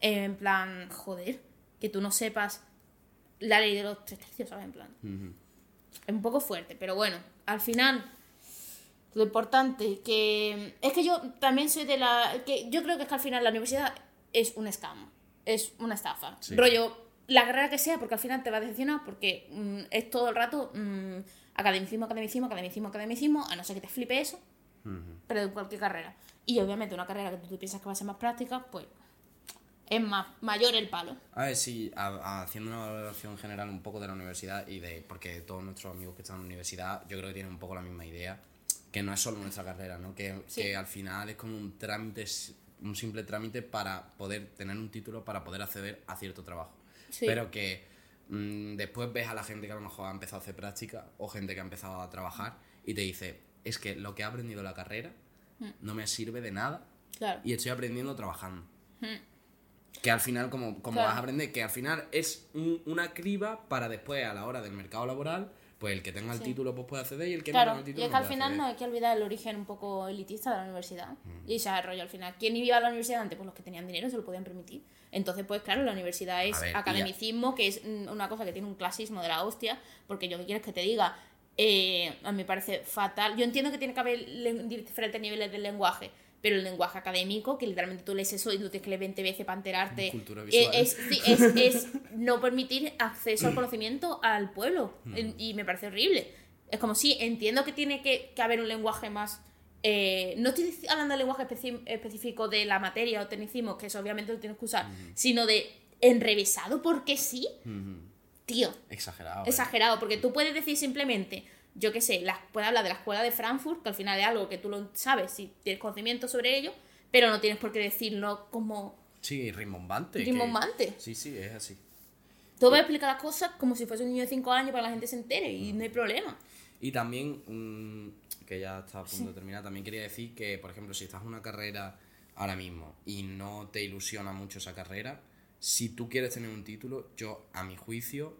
En plan, joder, que tú no sepas la ley de los tres tercios, ¿sabes? En plan. Es un poco fuerte, pero bueno, al final, lo importante que. Es que yo también soy de la. que Yo creo que es que al final la universidad es un scam, es una estafa. Sí. Rollo, la carrera que sea, porque al final te va a decepcionar, porque mm, es todo el rato mm, academicismo, academicismo, academicismo, academicismo, a no ser que te flipe eso, pero de cualquier carrera. Y obviamente una carrera que tú piensas que va a ser más práctica, pues es más mayor el palo. A ver, sí, a- a- haciendo una valoración general un poco de la universidad y de. Porque todos nuestros amigos que están en la universidad, yo creo que tienen un poco la misma idea. Que no es solo nuestra carrera, ¿no? Que, Sí. que al final es como un trámite, un simple trámite para poder tener un título, para poder acceder a cierto trabajo. Sí. Pero que mm, después ves a la gente que a lo mejor ha empezado a hacer práctica o gente que ha empezado a trabajar y te dice: Es que lo que he aprendido en la carrera no me sirve de nada Claro. y estoy aprendiendo trabajando. Que al final, como, como Claro. vas a aprender, que al final es un- una criba para después, a la hora del mercado laboral, pues el que tenga el Sí. título pues puede acceder y el que Claro, no tenga el y título es que no al final no hay que olvidar el origen un poco elitista de la universidad. Mm. Y ese rollo al final. ¿Quién iba a la universidad antes? Pues los que tenían dinero se lo podían permitir. Entonces, pues claro, la universidad es ver, y ya- academicismo, que es mm, una cosa que tiene un clasismo de la hostia, porque yo que quieres que te diga, eh, a mí me parece fatal. Yo entiendo que tiene que haber diferentes niveles de lenguaje, pero el lenguaje académico, que literalmente tú lees eso y tú tienes que leer 20 veces para enterarte, Cultura eh, visual. es, sí, es, es no permitir acceso al conocimiento al pueblo. En- Y me parece horrible. Es como si entiendo que tiene que, que haber un lenguaje más. eh, no estoy hablando del lenguaje específico de la materia o tecnicismo, que eso obviamente lo tienes que usar, sino de enrevesado porque sí, Ujú. tío. Exagerado. ¿eh? Exagerado, porque tú puedes decir simplemente, yo qué sé, la, puedes hablar de la escuela de Frankfurt, que al final es algo que tú lo sabes si tienes conocimiento sobre ello, pero no tienes por qué decirlo como Sí, rimbombante. que- rimbombante. Sí, sí, es así. Tú vas a explicar las cosas como si fuese un niño de 5 años para que la gente se entere y no hay problema. Y también, mm, que ya está a punto de terminar, también quería decir que, por ejemplo, si estás en una carrera ahora mismo y no te ilusiona mucho esa carrera, si tú quieres tener un título, yo, a mi juicio,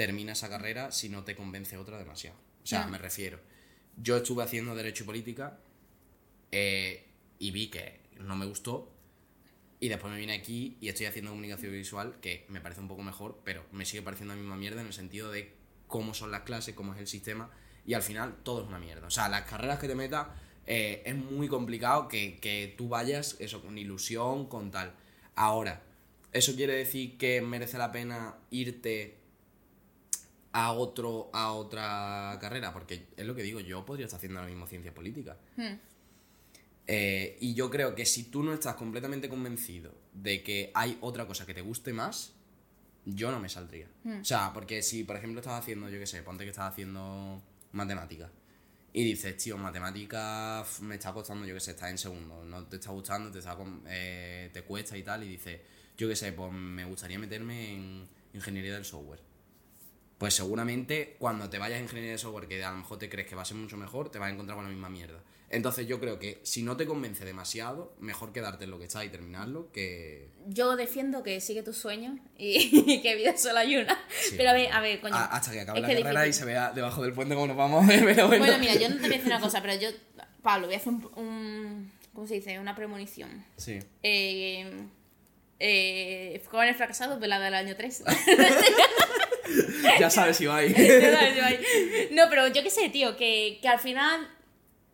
termina esa carrera si no te convence otra demasiado. O sea, me refiero. Yo estuve haciendo Derecho y Política eh, y vi que no me gustó. Y después me vine aquí y estoy haciendo comunicación visual, que me parece un poco mejor, pero me sigue pareciendo la misma mierda en el sentido de cómo son las clases, cómo es el sistema. Y al final todo es una mierda. O sea, las carreras que te metas eh, es muy complicado que, que tú vayas eso con ilusión, con tal. Ahora, ¿eso quiere decir que merece la pena irte a otro a otra carrera? Porque es lo que digo, yo podría estar haciendo ahora mismo ciencia política. Hmm. Eh, y yo creo que si tú no estás completamente convencido de que hay otra cosa que te guste más, yo no me saldría. O sea, porque si, por ejemplo, estás haciendo, yo qué sé, ponte que estás haciendo matemáticas. Y dices, tío, matemáticas me está costando, yo qué sé, estás en segundo, no te está gustando, te, está eh, te cuesta y tal. Y dices, yo qué sé, pues me gustaría meterme en ingeniería del software. Pues seguramente cuando te vayas a ingeniería de software, que a lo mejor te crees que va a ser mucho mejor, te vas a encontrar con la misma mierda. Entonces yo creo que si no te convence demasiado, mejor quedarte en lo que está y terminarlo que... Yo defiendo que sigue tus sueños y [laughs] que vida solo hay una. Sí. Pero a ver, a ver, coño. A- hasta que acabe la que carrera y se vea debajo del puente cómo nos vamos. [laughs] pero bueno. Bueno, mira, yo no te voy a decir una cosa, pero yo, Pablo, voy a hacer un, un- ¿cómo se dice? Una premonición. Sí. Eh, eh, jóvenes fracasados, velada del año 3. [laughs] [laughs] [laughs] Ya sabes si va ahí. no, pero yo qué sé, tío, que, que al final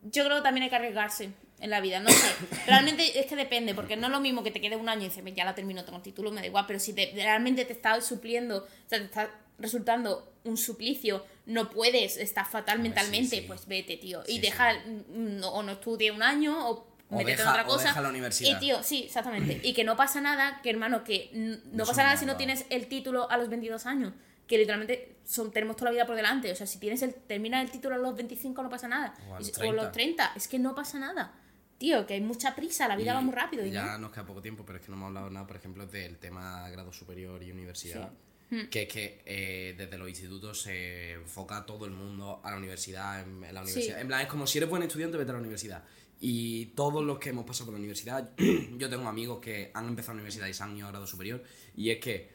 yo creo que también hay que arriesgarse en la vida, no sé. [coughs] Realmente es que depende, porque no es lo mismo que te quede un año y dices, ya la termino, tengo el título, me da igual, pero si te- realmente te está supliendo, o sea, te está resultando un suplicio, no puedes, estás fatal Hombre, mentalmente, sí, sí. pues vete, tío. Sí, y deja, mm, no- o no estudie un año, o O deja- otra o cosa. deja la universidad. Y tío, sí, exactamente. [coughs] Y que no pasa nada, que hermano, que no, No pasa nada si no tienes el título a los 22 años. Que literalmente son, tenemos toda la vida por delante. O sea, si tienes el, terminas el título a los 25 no pasa nada. O los Y- o a los 30. 30. Es que no pasa nada. Tío, que hay mucha prisa, la vida Y va muy rápido. Ya no. nos queda poco tiempo, pero es que no hemos hablado nada, por ejemplo, del tema grado superior y universidad. Hmm. Que es que eh, desde los institutos se enfoca todo el mundo a la universidad, en, en la Sí. universidad. En plan, es como si eres buen estudiante, vete a la universidad. Y todos los que hemos pasado por la universidad, [clears throat] yo tengo amigos que han empezado la universidad y se han ido a grado superior. Y es que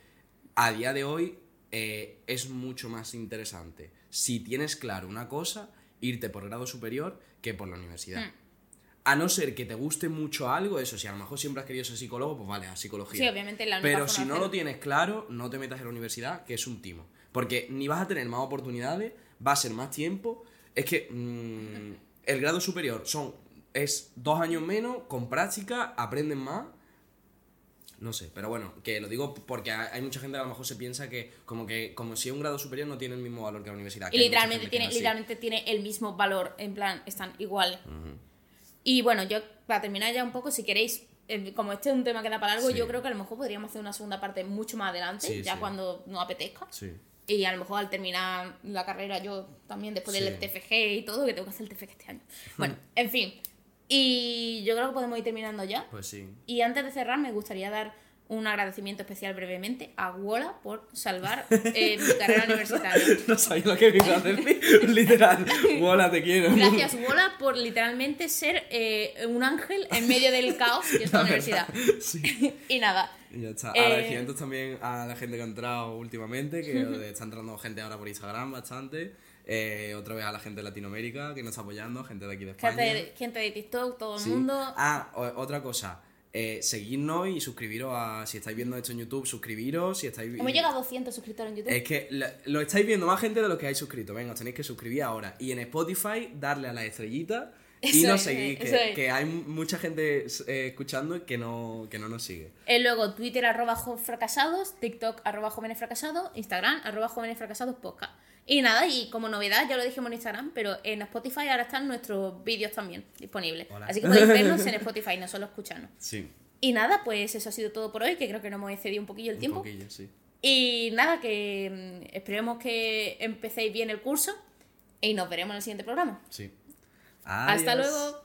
a día de hoy eh, es mucho más interesante, si tienes claro una cosa, irte por grado superior que por la universidad. Hmm. A no ser que te guste mucho algo, eso, si a lo mejor siempre has querido ser psicólogo, pues vale, a psicología. Sí, obviamente la Pero si no lo tienes claro, no te metas en la universidad, que es un timo. Porque ni vas a tener más oportunidades, va a ser más tiempo. Es que mm, el grado superior son es dos años menos, con práctica, aprenden más. No sé, pero bueno, que lo digo porque hay mucha gente que a lo mejor se piensa que como que como si un grado superior no tiene el mismo valor que la universidad. Y literalmente tiene, literalmente tiene el mismo valor, en plan, están iguales. Y bueno, yo para terminar ya un poco, si queréis, como este es un tema que da para algo, Sí. yo creo que a lo mejor podríamos hacer una segunda parte mucho más adelante, Sí, ya sí. cuando nos apetezca. Y a lo mejor al terminar la carrera yo también, después del. TFG y todo, que tengo que hacer el TFG este año. [laughs] Bueno, en fin. Y yo creo que podemos ir terminando ya. Pues sí. Y antes de cerrar, me gustaría dar un agradecimiento especial brevemente a Wola por salvar [laughs] eh, mi carrera universitaria. [laughs] No sabía lo que me iba a decir. [laughs] Literal. Hola, te quiero. Gracias, Wola, por literalmente ser eh, un ángel en medio del caos que es la universidad. Sí. Y nada. Y ya está. Eh, Agradecimientos también a la gente que ha entrado últimamente, que está entrando gente ahora por Instagram bastante. Eh, otra vez a la gente de Latinoamérica que nos está apoyando, gente de aquí de España. Gente de, gente de TikTok, todo el Sí. mundo. Ah, o- otra cosa. Eh, seguidnos y suscribiros a. Si estáis viendo esto en YouTube, suscribiros. Si estáis Hemos llegado a 200 suscriptores en YouTube. Es que lo, lo estáis viendo más gente de los que hay suscrito. Venga, os tenéis que suscribir ahora. Y en Spotify, darle a la estrellita y nos seguís. Que, es. que hay mucha gente eh, escuchando que no, que no nos sigue. Eh, luego Twitter arroba fracasados, TikTok arroba jóvenes fracasados, Instagram arroba jóvenes fracasados podcast. Y nada, y como novedad, ya lo dijimos en Instagram, pero en Spotify ahora están nuestros vídeos también disponibles. Hola. Así que podéis [laughs] vernos en Spotify, no solo escucharnos. Sí. Y nada, pues eso ha sido todo por hoy, que creo que nos hemos excedido un poquillo el Un tiempo. poquillo, sí. Y nada, que mm, esperemos que empecéis bien el curso y nos veremos en el siguiente programa. Sí. Hasta luego.